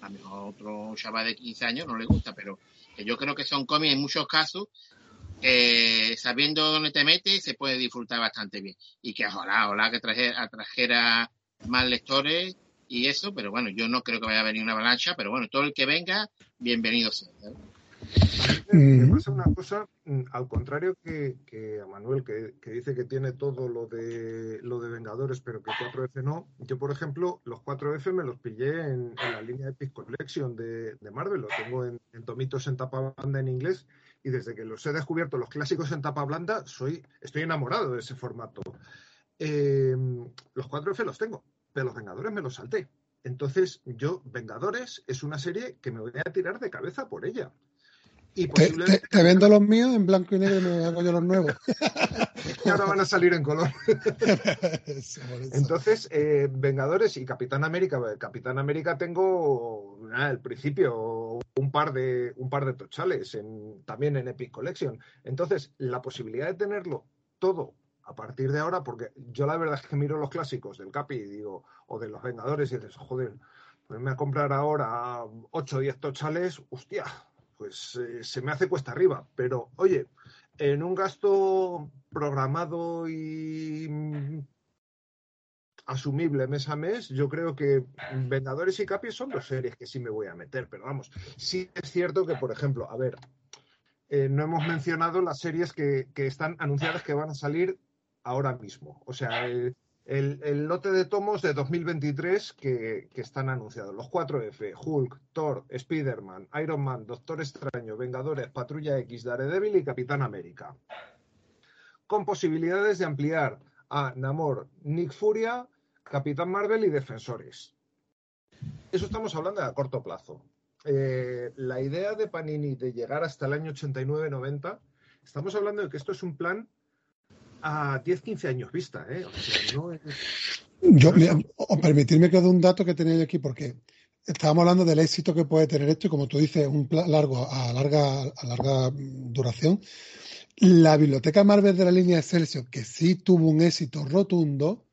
A mí otro chaval de 15 años no le gusta, pero yo creo que son cómics en muchos casos eh, sabiendo dónde te metes, se puede disfrutar bastante bien. Y que ojalá, ojalá que trajera, trajera más lectores y eso, pero bueno, yo no creo que vaya a venir una avalancha, pero bueno, todo el que venga, bienvenido sea. Me pasa una cosa, mm, al contrario que, a Manuel, que, dice que tiene todo lo de lo de Vengadores, pero que 4F no. Yo, por ejemplo, los 4F me los pillé en, la línea de Epic Collection de, Marvel, lo tengo en, en tomitos en tapa banda en inglés y desde que los he descubierto los clásicos en tapa blanda, soy, estoy enamorado de ese formato. Em, los 4F los tengo, pero los Vengadores me los salté. Entonces, yo, Vengadores es una serie que me voy a tirar de cabeza por ella. Y posiblemente... te, vendo los míos en blanco y negro y me hago yo los nuevos. y ahora van a salir en color. Entonces, eh, Vengadores y Capitán América. Capitán América tengo al principio un par de un par de tochales en, también en Epic Collection. Entonces, la posibilidad de tenerlo todo a partir de ahora, porque yo la verdad es que miro los clásicos del Capi digo, o de los Vengadores y dices, joder, pues me voy a comprar ahora 8 o 10 tochales, hostia, pues eh, se me hace cuesta arriba. Pero, oye, en un gasto programado y mm, asumible mes a mes, yo creo que Vengadores y Capi son dos series que sí me voy a meter, pero vamos, sí es cierto que, por ejemplo, a ver, eh, no hemos mencionado las series que, que, están anunciadas que van a salir ahora mismo. O sea, el, el, lote de tomos de 2023 que, están anunciados. Los 4F, Hulk, Thor, Spider-Man, Iron Man, Doctor Extraño, Vengadores, Patrulla X, Daredevil y Capitán América. Con posibilidades de ampliar a Namor, Nick Furia, Capitán Marvel y Defensores. Eso estamos hablando a corto plazo. Eh, la idea de Panini de llegar hasta el año 89-90, estamos hablando de que esto es un plan a 10, 15 años vista, ¿eh? O sea, no Yo, o permitirme que dé un dato que tenía aquí, porque estábamos hablando del éxito que puede tener esto y como tú dices, un largo, a larga, a larga duración. La biblioteca Marvel de la línea Excelsior, que sí tuvo un éxito rotundo,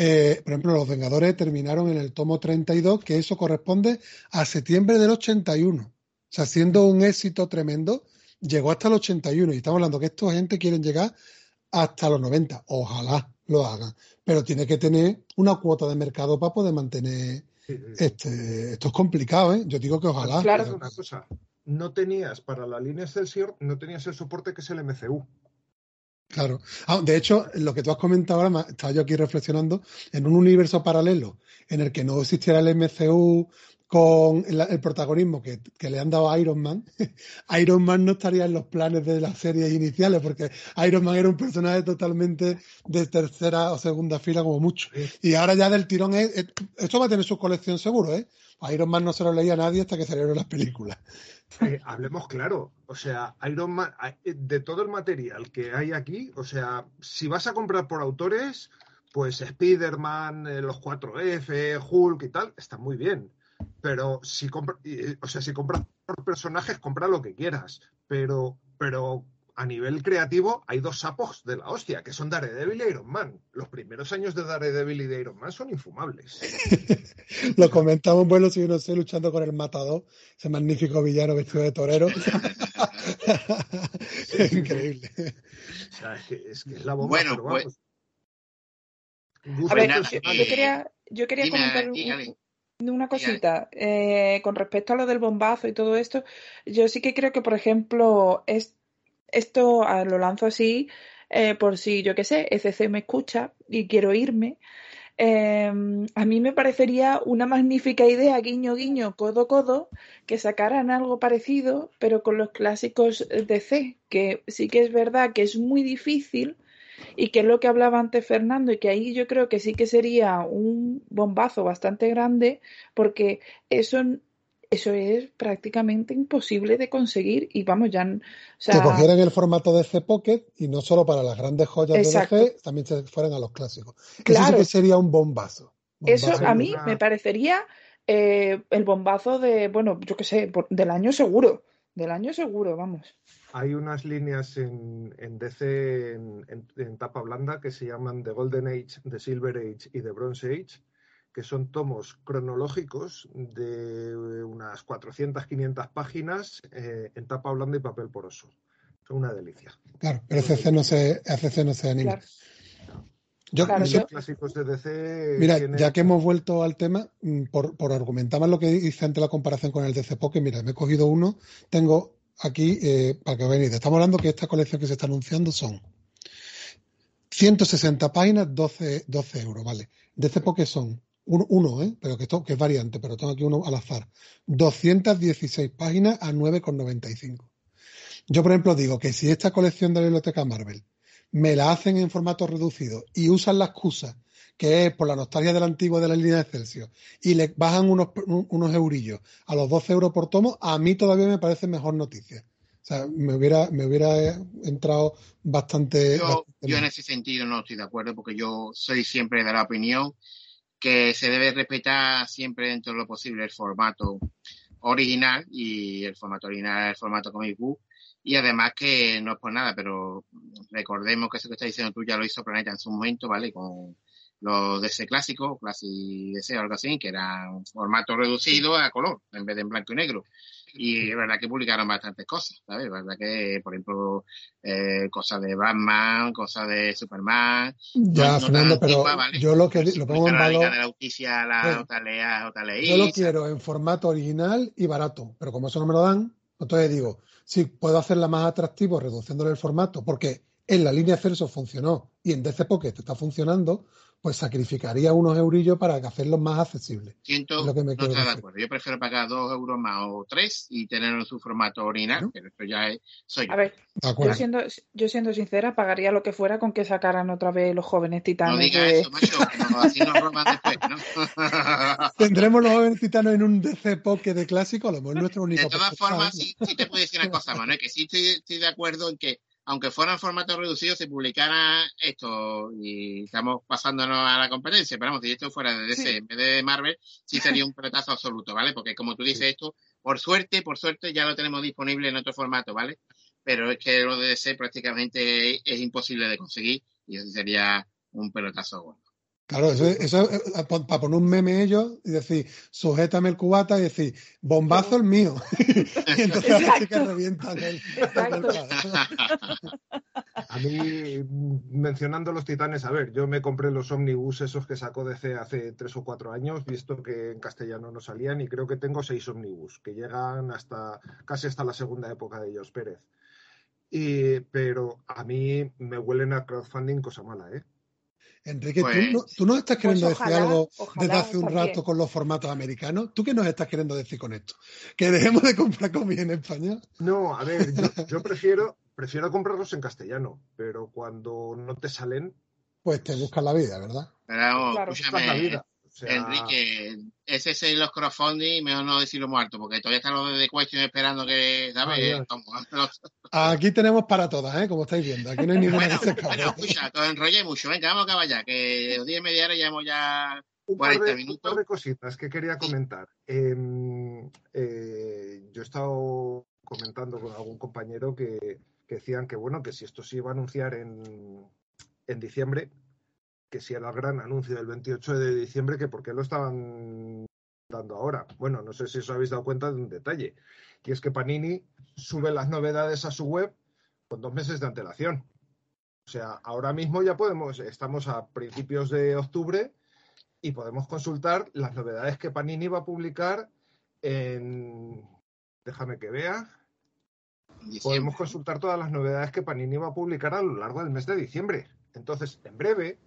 eh, por ejemplo, los Vengadores terminaron en el tomo 32, que eso corresponde a septiembre del 81. O sea, siendo un éxito tremendo, llegó hasta el 81 y estamos hablando que esta gente quieren llegar hasta los 90. Ojalá lo hagan, pero tiene que tener una cuota de mercado para poder mantener este. Esto es complicado, ¿eh? Yo digo que ojalá. Claro, una cosa. No tenías para la línea Excelsior, no tenías el soporte que es el MCU. Claro. Ah, de hecho, lo que tú has comentado ahora, estaba yo aquí reflexionando, en un universo paralelo en el que no existiera el MCU, con el, protagonismo que, le han dado a Iron Man, Iron Man no estaría en los planes de las series iniciales, porque Iron Man era un personaje totalmente de tercera o segunda fila como mucho. Y ahora ya del tirón es, esto va a tener su colección seguro, ¿eh? Iron Man no se lo leía a nadie hasta que salieron las películas. Eh, hablemos claro, o sea, Iron Man, de todo el material que hay aquí, o sea, si vas a comprar por autores, pues Spider-Man, eh, los 4F, Hulk y tal, está muy bien pero si compras, o sea, si compras por personajes, compra lo que quieras, pero, pero a nivel creativo hay dos sapos de la hostia, que son Daredevil y Iron Man. Los primeros años de Daredevil y de Iron Man son infumables. lo comentamos, bueno, si no sé, luchando con el matador, ese magnífico villano vestido de torero. Increíble. O sea, es que es, que es la bomba. Bueno, pues... A ver, yo, quería, yo quería comentar una cosita, eh, con respecto a lo del bombazo y todo esto, yo sí que creo que, por ejemplo, es, esto ah, lo lanzo así eh, por si, yo qué sé, ECC me escucha y quiero irme. Em, a mí me parecería una magnífica idea, guiño, guiño, codo, codo, que sacaran algo parecido, pero con los clásicos de C, que sí que es verdad que es muy difícil y que es lo que hablaba antes Fernando y que ahí yo creo que sí que sería un bombazo bastante grande porque eso eso es prácticamente imposible de conseguir y vamos ya o sea, que cogieran el formato de C Pocket y no solo para las grandes joyas de DC también se fueran a los clásicos. Claro. eso sí que sería un bombazo, eso a mí me parecería eh, el bombazo de bueno yo qué sé del año seguro del año seguro vamos hay unas líneas en, DC en, tapa blanda que se llaman The Golden Age, The Silver Age y The Bronze Age, que son tomos cronológicos de unas 400, 500 páginas eh, en tapa blanda y papel poroso. Son una delicia. Claro, pero CC no se, CC no se anima. Yo, clásicos de DC. Mira, ya que hemos vuelto al tema, mm, por, por argumentar más lo que hice ante la comparación con el DC Pocket, mira, me he cogido uno, tengo aquí, eh, para que veáis, estamos hablando que esta colección que se está anunciando son 160 páginas, 12, 12 euros, ¿vale? De este porque son uno, ¿eh? pero que, esto, que es variante, pero tengo aquí uno al azar. 216 páginas a 9,95. Yo, por ejemplo, digo que si esta colección de la biblioteca Marvel me la hacen en formato reducido y usan la excusa que es por la nostalgia del antiguo de la línea de Celsius, y le bajan unos, unos eurillos a los 12 euros por tomo, a mí todavía me parece mejor noticia. O sea, me hubiera, me hubiera entrado bastante yo, yo, en ese sentido no estoy de acuerdo, porque yo soy siempre de la opinión que se debe respetar siempre dentro de lo posible el formato original, y el formato original el formato comic book, y además que no es por nada, pero recordemos que eso que está diciendo tú ya lo hizo Planeta en su momento, ¿vale? Con los DC clásicos, Classic DC o algo así, que era un formato reducido a color, en vez de en blanco y negro. Y es verdad que publicaron bastantes cosas, ¿sabes? Es verdad que, por ejemplo, eh, cosas de Batman, cosas de Superman. Ya, Fernando, pero yo lo que lo pongo en valor. De la justicia, la eh, yo lo quiero en formato original y barato, pero como eso no me lo dan, entonces digo, si puedo hacerla más atractivo reduciéndole el formato, porque en la línea Celso funcionó y en DC Pocket está funcionando, pues sacrificaría unos eurillos para hacerlos más accesibles. Siento, no estoy de acuerdo. Yo prefiero pagar dos euros más o tres y tenerlo en su formato original, pero esto ya es, soy yo. A ver, yo siendo, yo siendo sincera, pagaría lo que fuera con que sacaran otra vez los jóvenes titanos. No digas eso, macho, no, así nos roban después, ¿no? Tendremos los jóvenes titanos en un DC Pocket de clásico, a lo mejor nuestro único. De todas formas, sí, te puedo decir una cosa, Manuel, que sí estoy, estoy de acuerdo en que aunque fuera en formato reducido, se publicara esto y estamos pasándonos a la competencia. Pero vamos, si esto fuera de DC en vez de Marvel, sí sería un pelotazo absoluto, ¿vale? Porque como tú dices esto, por suerte, por suerte ya lo tenemos disponible en otro formato, ¿vale? Pero es que lo de DC prácticamente es imposible de conseguir y eso sería un pelotazo gordo. Claro, eso, eso es eh, para poner un meme ellos y decir, sujétame el cubata y decir, bombazo el mío. y entonces así que revientan el, A mí, mencionando los titanes, a ver, yo me compré los ómnibus esos que sacó DC hace tres o cuatro años, visto que en castellano no salían, y creo que tengo seis ómnibus, que llegan hasta casi hasta la segunda época de ellos, Pérez. Y, pero a mí me huelen a crowdfunding cosa mala, ¿eh? Enrique, ¿tú, no, estás queriendo pues decir algo desde hace un rato con los formatos americanos? ¿Tú qué nos estás queriendo decir con esto? ¿Que dejemos de comprar comida en español? No, a ver, yo, prefiero, prefiero comprarlos en castellano, pero cuando no te salen... Pues te buscas la vida, ¿verdad? Pero, claro, la vida. Enrique, ese es los crowdfunding, mejor no decirlo muerto, porque todavía están los de The Question esperando que, ¿sabes? Aquí tenemos para todas, ¿eh? Como estáis viendo. Aquí no hay ninguna bueno, que se Bueno, escucha, te enrollé mucho. Venga, vamos a acabar ya, que los 10 y media hora llevamos ya 40 minutos. Un par de cositas que quería comentar. Em, eh, yo he estado comentando con algún compañero que, que, decían que, bueno, que si esto se iba a anunciar en, en diciembre, que si era el gran anuncio del 28 de diciembre, que por qué lo estaban dando ahora. Bueno, no sé si os habéis dado cuenta de un detalle, y es que Panini sube las novedades a su web con dos meses de antelación. O sea, ahora mismo ya podemos, estamos a principios de octubre y podemos consultar las novedades que Panini va a publicar en, déjame que vea, podemos consultar todas las novedades que Panini va a publicar a lo largo del mes de diciembre. Entonces, en breve,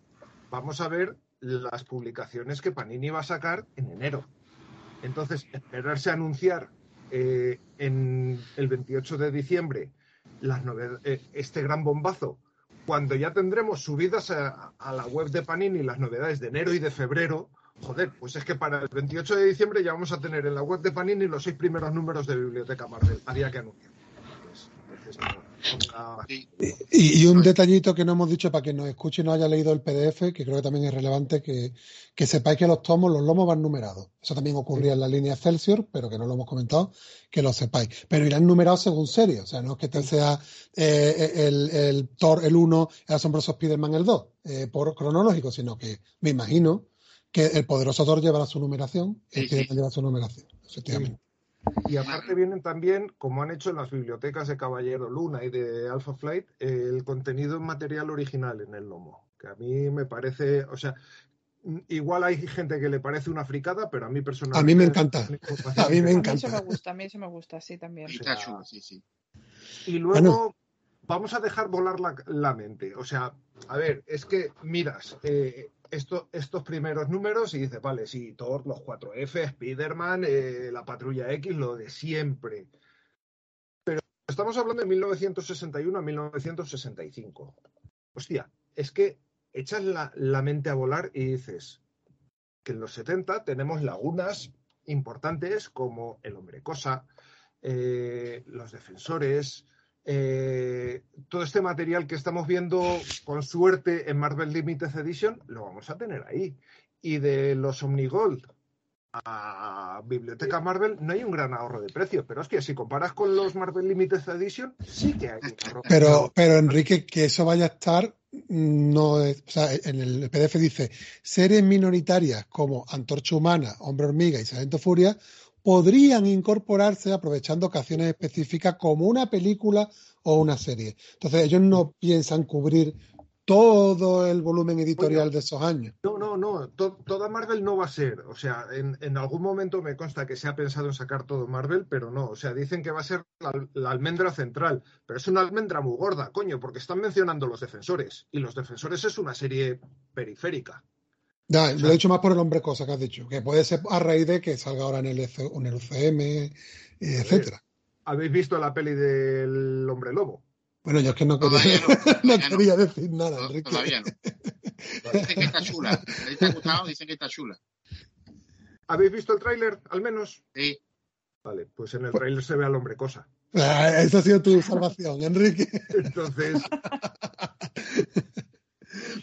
vamos a ver las publicaciones que Panini va a sacar en enero. Entonces, esperarse a anunciar eh, en el 28 de diciembre las eh, este gran bombazo, cuando ya tendremos subidas a, la web de Panini las novedades de enero y de febrero, joder, pues es que para el 28 de diciembre ya vamos a tener en la web de Panini los seis primeros números de Biblioteca Marvel, había que anunciar. Y, un detallito que no hemos dicho para que nos escuche y no haya leído el PDF, que creo que también es relevante, que, sepáis que los tomos, los lomos van numerados. Eso también ocurría en la línea Celsius, pero que no lo hemos comentado, que lo sepáis. Pero irán numerados según serie, o sea, no es que este sea eh, el, el, Thor el 1, el asombroso Spider-Man el 2, eh, por cronológico, sino que me imagino que el poderoso Thor llevará su numeración, el Spider-Man lleva su numeración, efectivamente. Y aparte vienen también, como han hecho en las bibliotecas de Caballero Luna y de Alpha Flight, el contenido en material original en el lomo, que a mí me parece, o sea, igual hay gente que le parece una fricada, pero a mí personalmente... A mí me encanta. A mí me encanta. A mí eso me gusta, a mí eso me gusta, sí, también. sí, sí. Y luego vamos a dejar volar la, mente. O sea, a ver, es que miras... Eh, estos primeros números y dice, vale, sí, Thor, los 4F, Spider-Man, eh, la Patrulla X, lo de siempre. Pero estamos hablando de 1961 a 1965. Hostia, es que echas la, mente a volar y dices que en los 70 tenemos lagunas importantes como El Hombre Cosa, eh, Los Defensores, eh, todo este material que estamos viendo con suerte en Marvel Limited Edition lo vamos a tener ahí. Y de los Omnigold a Biblioteca Marvel no hay un gran ahorro de precio, pero es que si comparas con los Marvel Limited Edition, sí que hay un ahorro. Pero, pero Enrique, que eso vaya a estar, no o sea, en el PDF dice, series minoritarias como Antorcha Humana, Hombre Hormiga y Sargento Furia podrían incorporarse aprovechando ocasiones específicas como una película o una serie. Entonces ellos no piensan cubrir todo el volumen editorial de esos años. No, no, no, toda Marvel no va a ser. O sea, en, algún momento me consta que se ha pensado en sacar todo Marvel, pero no. O sea, dicen que va a ser la, almendra central, pero es una almendra muy gorda, coño, porque están mencionando los defensores. Y los defensores es una serie periférica. Ya, lo he dicho más por el hombre cosa que has dicho, que puede ser a raíz de que salga ahora en el, en el UCM, etcétera. ¿Habéis visto la peli del hombre lobo? Bueno, yo es que no quería, no, quería decir nada, Enrique. Todavía no. Dicen que está chula. ¿Te ha gustado? Dicen que está chula. ¿Habéis visto el tráiler, al menos? Sí. Vale, pues en el tráiler se ve al hombre cosa. Ah, esa ha sido tu salvación, Enrique. Entonces,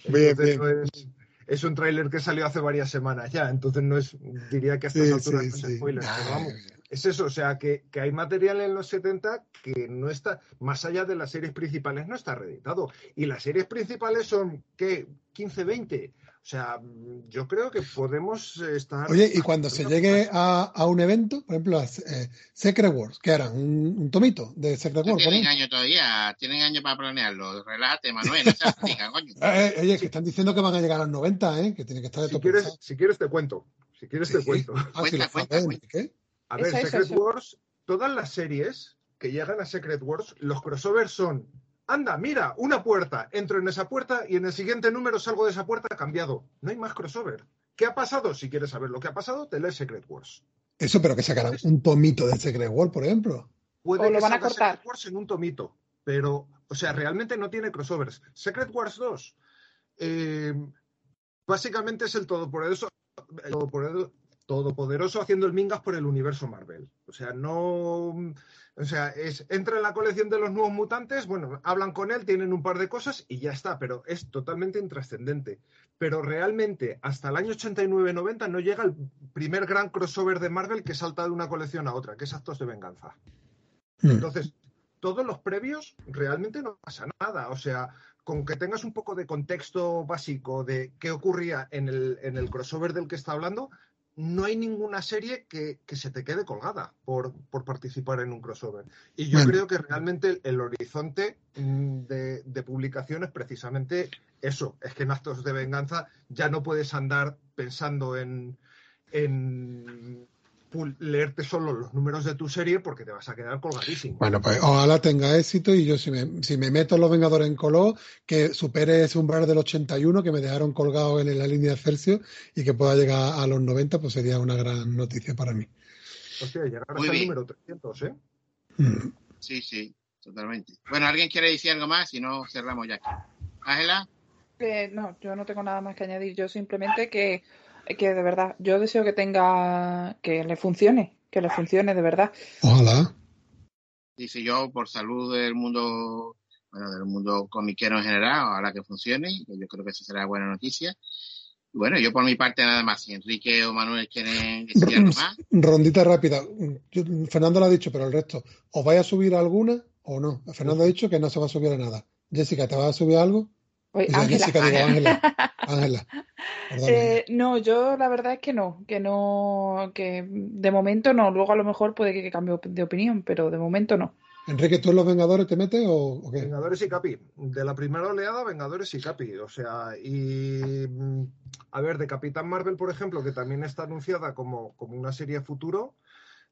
Bien, entonces bien. es, es un tráiler que salió hace varias semanas ya, entonces no es, diría que a Sí, estas alturas sí, no es sí. spoiler, pero vamos, es eso, o sea, que, que hay material en los 70 que no está, más allá de las series principales, no está reeditado. Y las series principales son, ¿qué? 15, 20. O sea, yo creo que podemos estar... Oye, y cuando se llegue a, a un evento, por ejemplo, a eh, Secret Wars, que eran un, un tomito de Secret Wars, tienen año todavía, tienen año para planearlo. Relájate, Manuel, no seas coño. Eh, eh, oye, que están diciendo que van a llegar a los 90, ¿eh? Que tiene que estar de Si todo quieres, pensado. si quieres te cuento, si quieres te cuento. Ah, Cuenta, lo cuenta, sabes, cuenta. ¿qué? A ver, Eso, eso, Secret eso. Wars, todas las series que llegan a Secret Wars, los crossovers son, anda, mira, una puerta, entro en esa puerta y en el siguiente número salgo de esa puerta cambiado. No hay más crossover. ¿Qué ha pasado? Si quieres saber lo que ha pasado, te lees Secret Wars. Eso, pero que sacarán un tomito de Secret Wars, por ejemplo. Puede O lo que van a cortar. Secret Wars en un tomito, pero, o sea, realmente no tiene crossovers. Secret Wars 2, eh, básicamente es el todopoderoso, el todopoderoso, todopoderoso haciendo el mingas por el universo Marvel. O sea, no. O sea, es, entra en la colección de los nuevos mutantes, bueno, hablan con él, tienen un par de cosas y ya está, pero es totalmente intrascendente. Pero realmente, hasta el año 89-90 no llega el primer gran crossover de Marvel que salta de una colección a otra, que es Actos de Venganza. Mm. Entonces, todos los previos realmente no pasa nada. O sea, con que tengas un poco de contexto básico de qué ocurría en el, en el crossover del que está hablando, no hay ninguna serie que, que se te quede colgada por, por participar en un crossover. Y yo Bueno. creo que realmente el, el horizonte mm, de, de publicación es precisamente eso. Es que en actos de venganza ya no puedes andar pensando en, en leerte solo los números de tu serie porque te vas a quedar colgadísimo. Bueno, pues ojalá tenga éxito y yo si me, si me meto en los Vengadores en color, que supere ese umbral del 81 que me dejaron colgado en la línea de Celsius y que pueda llegar a los 90, pues sería una gran noticia para mí. Hostia, llegar hasta el número 300, ¿eh? Mm. Sí, sí, totalmente. Bueno, ¿alguien quiere decir algo más? Si no, cerramos ya aquí. Ángela, Eh, no, yo no tengo nada más que añadir. Yo simplemente que, que de verdad, yo deseo que tenga, que le funcione, que le funcione de verdad. Ojalá. dice yo, por salud del mundo, bueno, del mundo comiquero en general, ojalá que funcione, y yo creo que eso será buena noticia. Y bueno, yo por mi parte nada más. Si Enrique o Manuel quieren decir algo más, Rondita rápida. Yo- Fernando lo ha dicho, pero el resto, ¿os vais a subir alguna o no? Fernando ha dicho que no se va a subir a nada. Jessica, ¿te vas a subir algo? Oye, Ángela. Jessica, digo Ángela. Ángela. Eh, no, yo la verdad es que no, que no, que de momento no. Luego a lo mejor puede que cambie de opinión, pero de momento no. Enrique, ¿tú en los Vengadores te metes o, o qué? Vengadores y Capi. De la primera oleada, Vengadores y Capi. O sea, y. mm, A ver, de Capitán Marvel, por ejemplo, que también está anunciada como, como una serie futuro.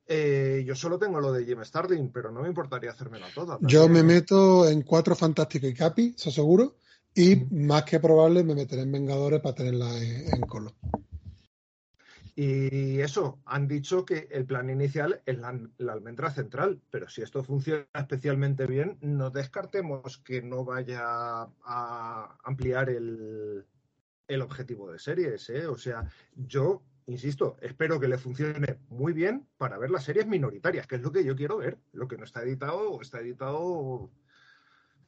eh, yo solo tengo lo de Jim Starlin, pero no me importaría hacérmela toda. Yo me meto en Cuatro Fantásticos y Capi, eso seguro. Y más que probable me meteré en Vengadores para tenerla en, en color. Y eso, han dicho que el plan inicial es la, la almendra central, pero si esto funciona especialmente bien, no descartemos que no vaya a ampliar el, el objetivo de series. ¿eh? O sea, yo, insisto, espero que le funcione muy bien para ver las series minoritarias, que es lo que yo quiero ver. Lo que no está editado, está editado. O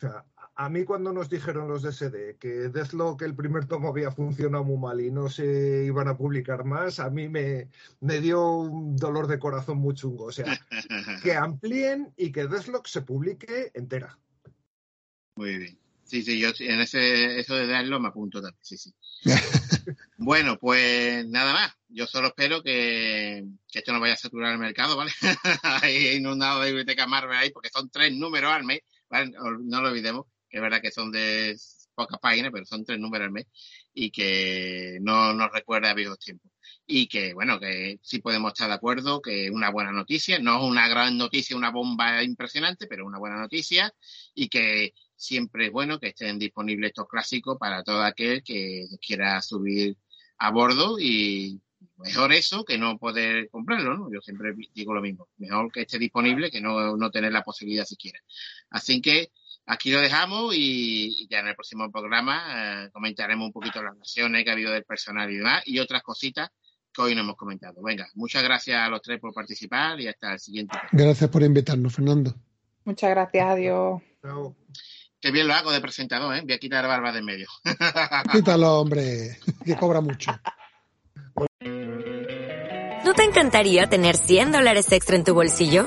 sea, a mí cuando nos dijeron los de SD que Deathlock el primer tomo había funcionado muy mal y no se iban a publicar más, a mí me, me dio un dolor de corazón muy chungo. O sea, que amplíen y que Deathlock se publique entera. muy bien. Sí, sí, yo en ese, eso de darlo me apunto también, sí, sí. Bueno, pues nada más. Yo solo espero que, que esto no vaya a saturar el mercado, ¿vale? Hay inundado de biblioteca Marvel ahí porque son tres números al mes, ¿vale? No lo olvidemos, es verdad que son de pocas páginas, pero son tres números al mes y que no nos recuerda a viejos tiempos. Y que, bueno, que sí podemos estar de acuerdo, que es una buena noticia, no es una gran noticia, una bomba impresionante, pero una buena noticia y que siempre es bueno que estén disponibles estos clásicos para todo aquel que quiera subir a bordo y mejor eso que no poder comprarlo, ¿no? Yo siempre digo lo mismo, mejor que esté disponible que no, no tener la posibilidad siquiera. Así que aquí lo dejamos y, y ya en el próximo programa eh, comentaremos un poquito las naciones que ha habido del personal y demás y otras cositas que hoy no hemos comentado. Venga, muchas gracias a los tres por participar y hasta el siguiente. Gracias por invitarnos, Fernando. Muchas gracias, adiós. Chao. Qué bien lo hago de presentador, ¿eh? Voy a quitar barba de en medio. Quítalo, hombre, que cobra mucho. ¿No te encantaría tener 100 dólares extra en tu bolsillo?